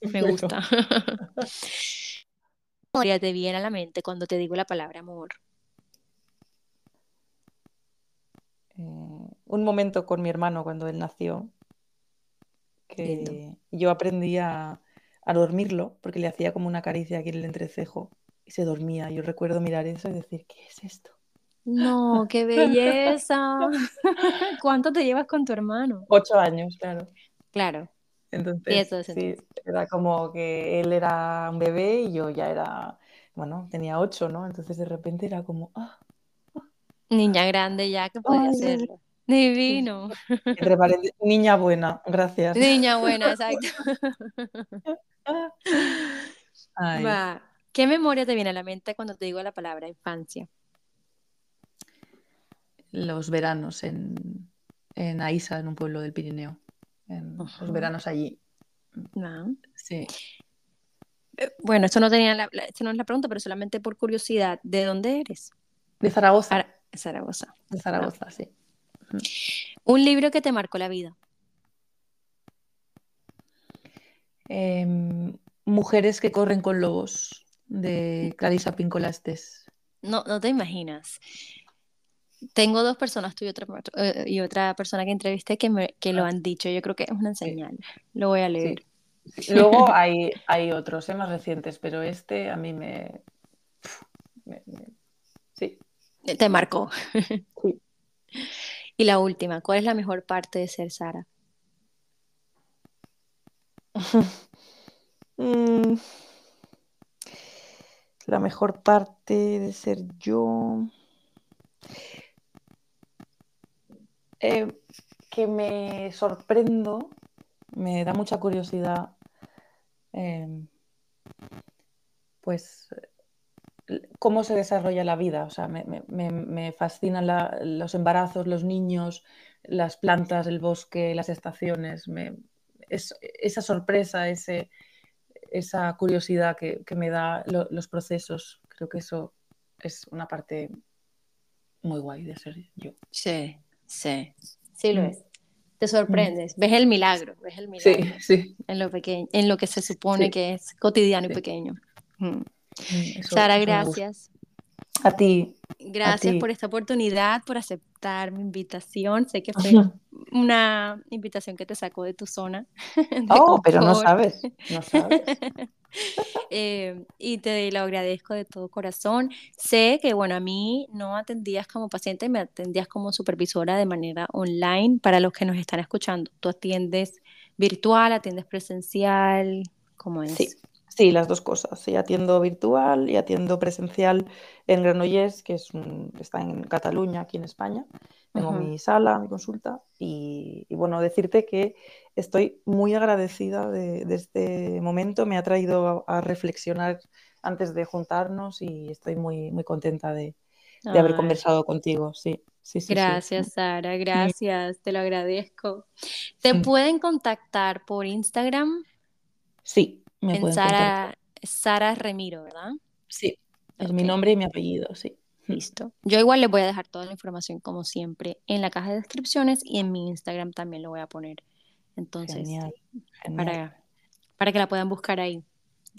Me gusta. te viene a la mente cuando te digo la palabra amor? Eh, un momento con mi hermano cuando él nació, que yo aprendí a, dormirlo porque le hacía como una caricia aquí en el entrecejo y se dormía. Yo recuerdo mirar eso y decir, ¿qué es esto? No, qué belleza. ¿Cuánto te llevas con tu hermano? Ocho años, claro. Claro. Entonces, sí, era como que él era un bebé y yo ya era, bueno, tenía ocho, ¿no? Entonces de repente era como, ah, Niña grande ya que podía hacerlo. Divino. niña buena, gracias. Niña buena, exacto. ¿Qué memoria te viene a la mente cuando te digo la palabra infancia? Los veranos en, en Aiza, en un pueblo del Pirineo. Los veranos allí. Ah. Sí. Eh, bueno, esto no, tenía la, esto no es la pregunta, pero solamente por curiosidad, ¿de dónde eres? De Zaragoza. Zaragoza. De Zaragoza, sí. Un libro que te marcó la vida. Em, Mujeres que corren con lobos, de Clarisa Pincolastes. No, no te imaginas. Tengo dos personas, tú y otra, eh, y otra persona que entrevisté, que, me, que lo ah. han dicho. Yo creo que es una señal. Lo voy a leer. Luego hay, hay otros eh, más recientes, pero este a mí me, Sí. Te marcó. Sí. Y la última, ¿cuál es la mejor parte de ser Sara? Mm. La mejor parte de ser yo. Eh, que me sorprendo, me da mucha curiosidad. Eh, pues cómo se desarrolla la vida. O sea, me, fascinan los embarazos, los niños, las plantas, el bosque, las estaciones. esa sorpresa, esa curiosidad que, me da los procesos, creo que eso es una parte muy guay de ser yo. Sí, sí, sí lo mm. es. te sorprendes, ves el milagro, ves el milagro. Sí, sí. En lo pequeño, en lo que se supone que es cotidiano y pequeño. Sara, gracias. A ti. Gracias por esta oportunidad, por aceptar mi invitación. Sé que fue una invitación que te sacó de tu zona. oh, pero no sabes, no sabes. Eh, y te lo agradezco de todo corazón. Sé que, bueno, a mí no atendías como paciente, me atendías como supervisora de manera online para los que nos están escuchando. Tú atiendes virtual, atiendes presencial, ¿cómo es? Sí. Sí, las dos cosas. Sí, atiendo virtual y atiendo presencial en Granollers, que es está en Cataluña, aquí en España. Tengo mi sala, mi consulta y, bueno, decirte que estoy muy agradecida de, este momento. Me ha traído a, reflexionar antes de juntarnos y estoy muy, muy contenta de, haber conversado contigo. Sí. Sí, sí, gracias, Sara, gracias, te lo agradezco. ¿Te pueden contactar por Instagram? Sí, en Sara, Sara Remiro, ¿verdad? Sí, es mi nombre y mi apellido, sí. Listo. Yo igual les voy a dejar toda la información, como siempre, en la caja de descripciones y en mi Instagram también lo voy a poner. Entonces, genial, Para, para que la puedan buscar ahí.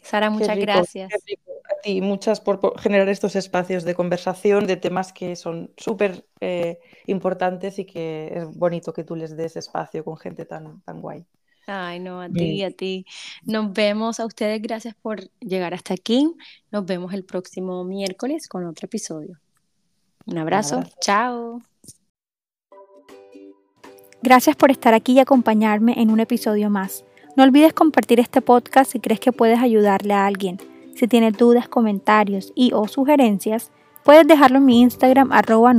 Sara, muchas gracias. A ti, muchas por, generar estos espacios de conversación de temas que son súper eh, importantes y que es bonito que tú les des espacio con gente tan, tan guay. Ay, no, a ti, a ti. Nos vemos a ustedes. Gracias por llegar hasta aquí. Nos vemos el próximo miércoles con otro episodio. Un abrazo. Chao. Gracias por estar aquí y acompañarme en un episodio más. No olvides compartir este podcast si crees que puedes ayudarle a alguien. Si tienes dudas, comentarios y o sugerencias, puedes dejarlo en mi Instagram arroba.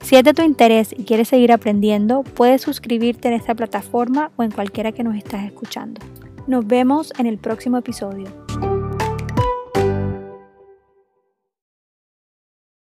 Si es de tu interés y quieres seguir aprendiendo, puedes suscribirte en esta plataforma o en cualquiera que nos estás escuchando. Nos vemos en el próximo episodio.